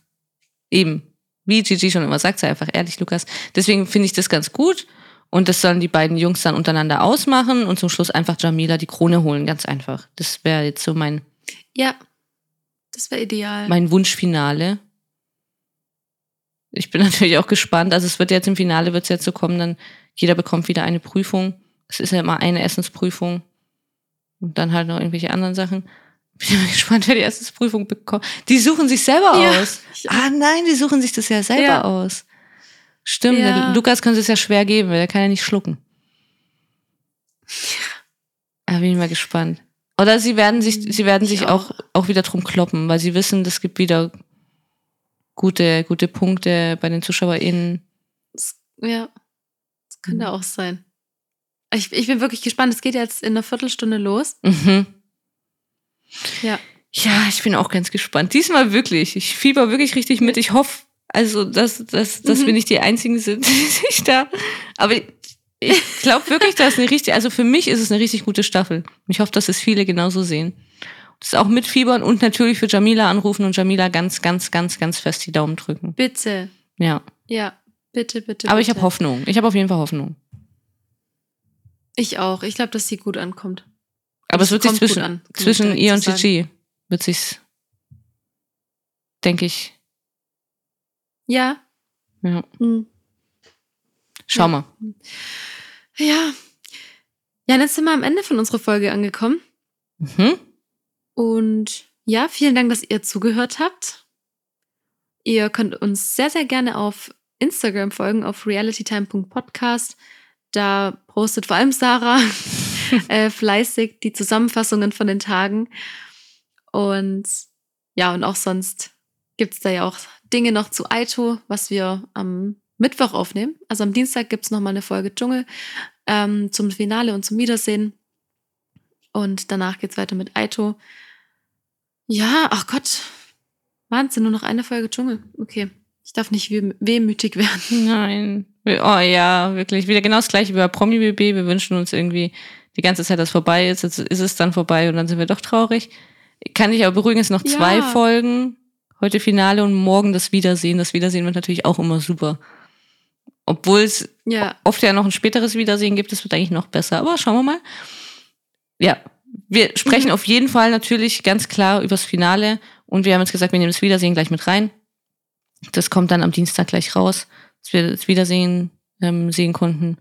Eben. Wie Gigi schon immer sagt, sei einfach ehrlich, Lukas. Deswegen finde ich das ganz gut. Und das sollen die beiden Jungs dann untereinander ausmachen und zum Schluss einfach Jamila die Krone holen. Ganz einfach. Das wäre jetzt so mein, Ja, das wäre ideal. mein Wunschfinale. Ich bin *laughs* natürlich auch gespannt. Also es wird jetzt im Finale wird es jetzt so kommen, dann jeder bekommt wieder eine Prüfung. Es ist ja immer eine Essensprüfung. Und dann halt noch irgendwelche anderen Sachen. Bin mal *laughs* gespannt, wer die Essensprüfung bekommt. Die suchen sich selber Ja, aus. Ah nein, die suchen sich das ja selber Ja. aus. Stimmt, Ja. der Lukas könnte es ja schwer geben, weil er kann ja nicht schlucken. Da bin ich mal gespannt. Oder sie werden sich, sie werden Ich sich auch. auch, auch wieder drum kloppen, weil sie wissen, es gibt wieder gute, gute Punkte bei den ZuschauerInnen. Ja, das könnte Mhm. auch sein. Ich, ich bin wirklich gespannt. Es geht jetzt in einer Viertelstunde los. Mhm. Ja. Ja, ich bin auch ganz gespannt. Diesmal wirklich. Ich fieber wirklich richtig mit. Ich hoffe, also, dass, dass, dass Mhm. wir nicht die Einzigen sind, *laughs* die sich da. Aber ich, ich glaube wirklich, dass eine richtig, also für mich ist es eine richtig gute Staffel. Ich hoffe, dass es viele genauso sehen. Das auch mitfiebern und natürlich für Jamila anrufen und Jamila ganz, ganz, ganz, ganz fest die Daumen drücken. Bitte. Ja. Ja, bitte, bitte. Aber ich bitte. habe Hoffnung. Ich habe auf jeden Fall Hoffnung. Ich auch. Ich glaube, dass sie gut ankommt. Aber es Es wird sich zwischen, an, zwischen ihr und. Gigi wird sich's, denke ich. Ja. Ja. Hm. Schau Ja. mal. Ja. Ja, jetzt sind wir am Ende von unserer Folge angekommen. Mhm. Und ja, vielen Dank, dass ihr zugehört habt. Ihr könnt uns sehr, sehr gerne auf Instagram folgen, auf realitytime.podcast. Da postet vor allem Sarah *laughs* äh, fleißig die Zusammenfassungen von den Tagen. Und ja, und auch sonst gibt es da ja auch Dinge noch zu Aito, was wir am Mittwoch aufnehmen. Also am Dienstag gibt es nochmal eine Folge Dschungel ähm, zum Finale und zum Wiedersehen. Und danach geht's weiter mit Aito. Ja, ach Gott. Wahnsinn, nur noch eine Folge Dschungel. Okay. Ich darf nicht weh- wehmütig werden. Nein. Oh ja, wirklich. Wieder genau das gleiche wie bei Promi BB. Wir wünschen uns irgendwie die ganze Zeit, dass es vorbei ist. Jetzt ist es dann vorbei und dann sind wir doch traurig. Kann ich aber beruhigen, es sind noch Ja. zwei Folgen. Heute Finale und morgen das Wiedersehen. Das Wiedersehen wird natürlich auch immer super. Obwohl es Ja. oft ja noch ein späteres Wiedersehen gibt, das wird eigentlich noch besser. Aber schauen wir mal. Ja, wir sprechen Mhm. auf jeden Fall natürlich ganz klar übers Finale. Und wir haben jetzt gesagt, wir nehmen das Wiedersehen gleich mit rein. Das kommt dann am Dienstag gleich raus, dass wir das Wiedersehen ähm, sehen konnten.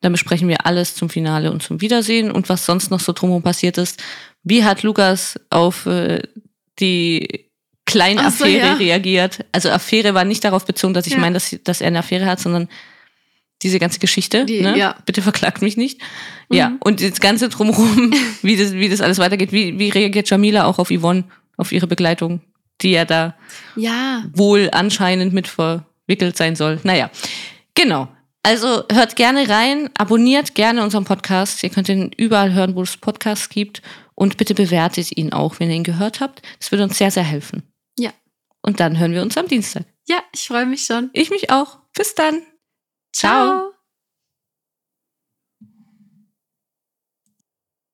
Dann besprechen wir alles zum Finale und zum Wiedersehen und was sonst noch so drumherum passiert ist. Wie hat Lukas auf äh, die kleine Ach so, Affäre ja. reagiert? Also Affäre war nicht darauf bezogen, dass ich Ja. meine, dass, dass er eine Affäre hat, sondern diese ganze Geschichte. Die- ne? ja. Bitte verklagt mich nicht. Ja, Mhm. und das Ganze drumherum, *laughs* wie das, wie das alles weitergeht. Wie, wie reagiert Jamila auch auf Yvonne, auf ihre Begleitung, die ja da Ja. wohl anscheinend mit verwickelt sein soll. Naja, genau. Also hört gerne rein, abonniert gerne unseren Podcast. Ihr könnt ihn überall hören, wo es Podcasts gibt. Und bitte bewertet ihn auch, wenn ihr ihn gehört habt. Das würde uns sehr, sehr helfen. Ja. Und dann hören wir uns am Dienstag. Ja, ich freue mich schon. Ich mich auch. Bis dann. Ciao. Ciao.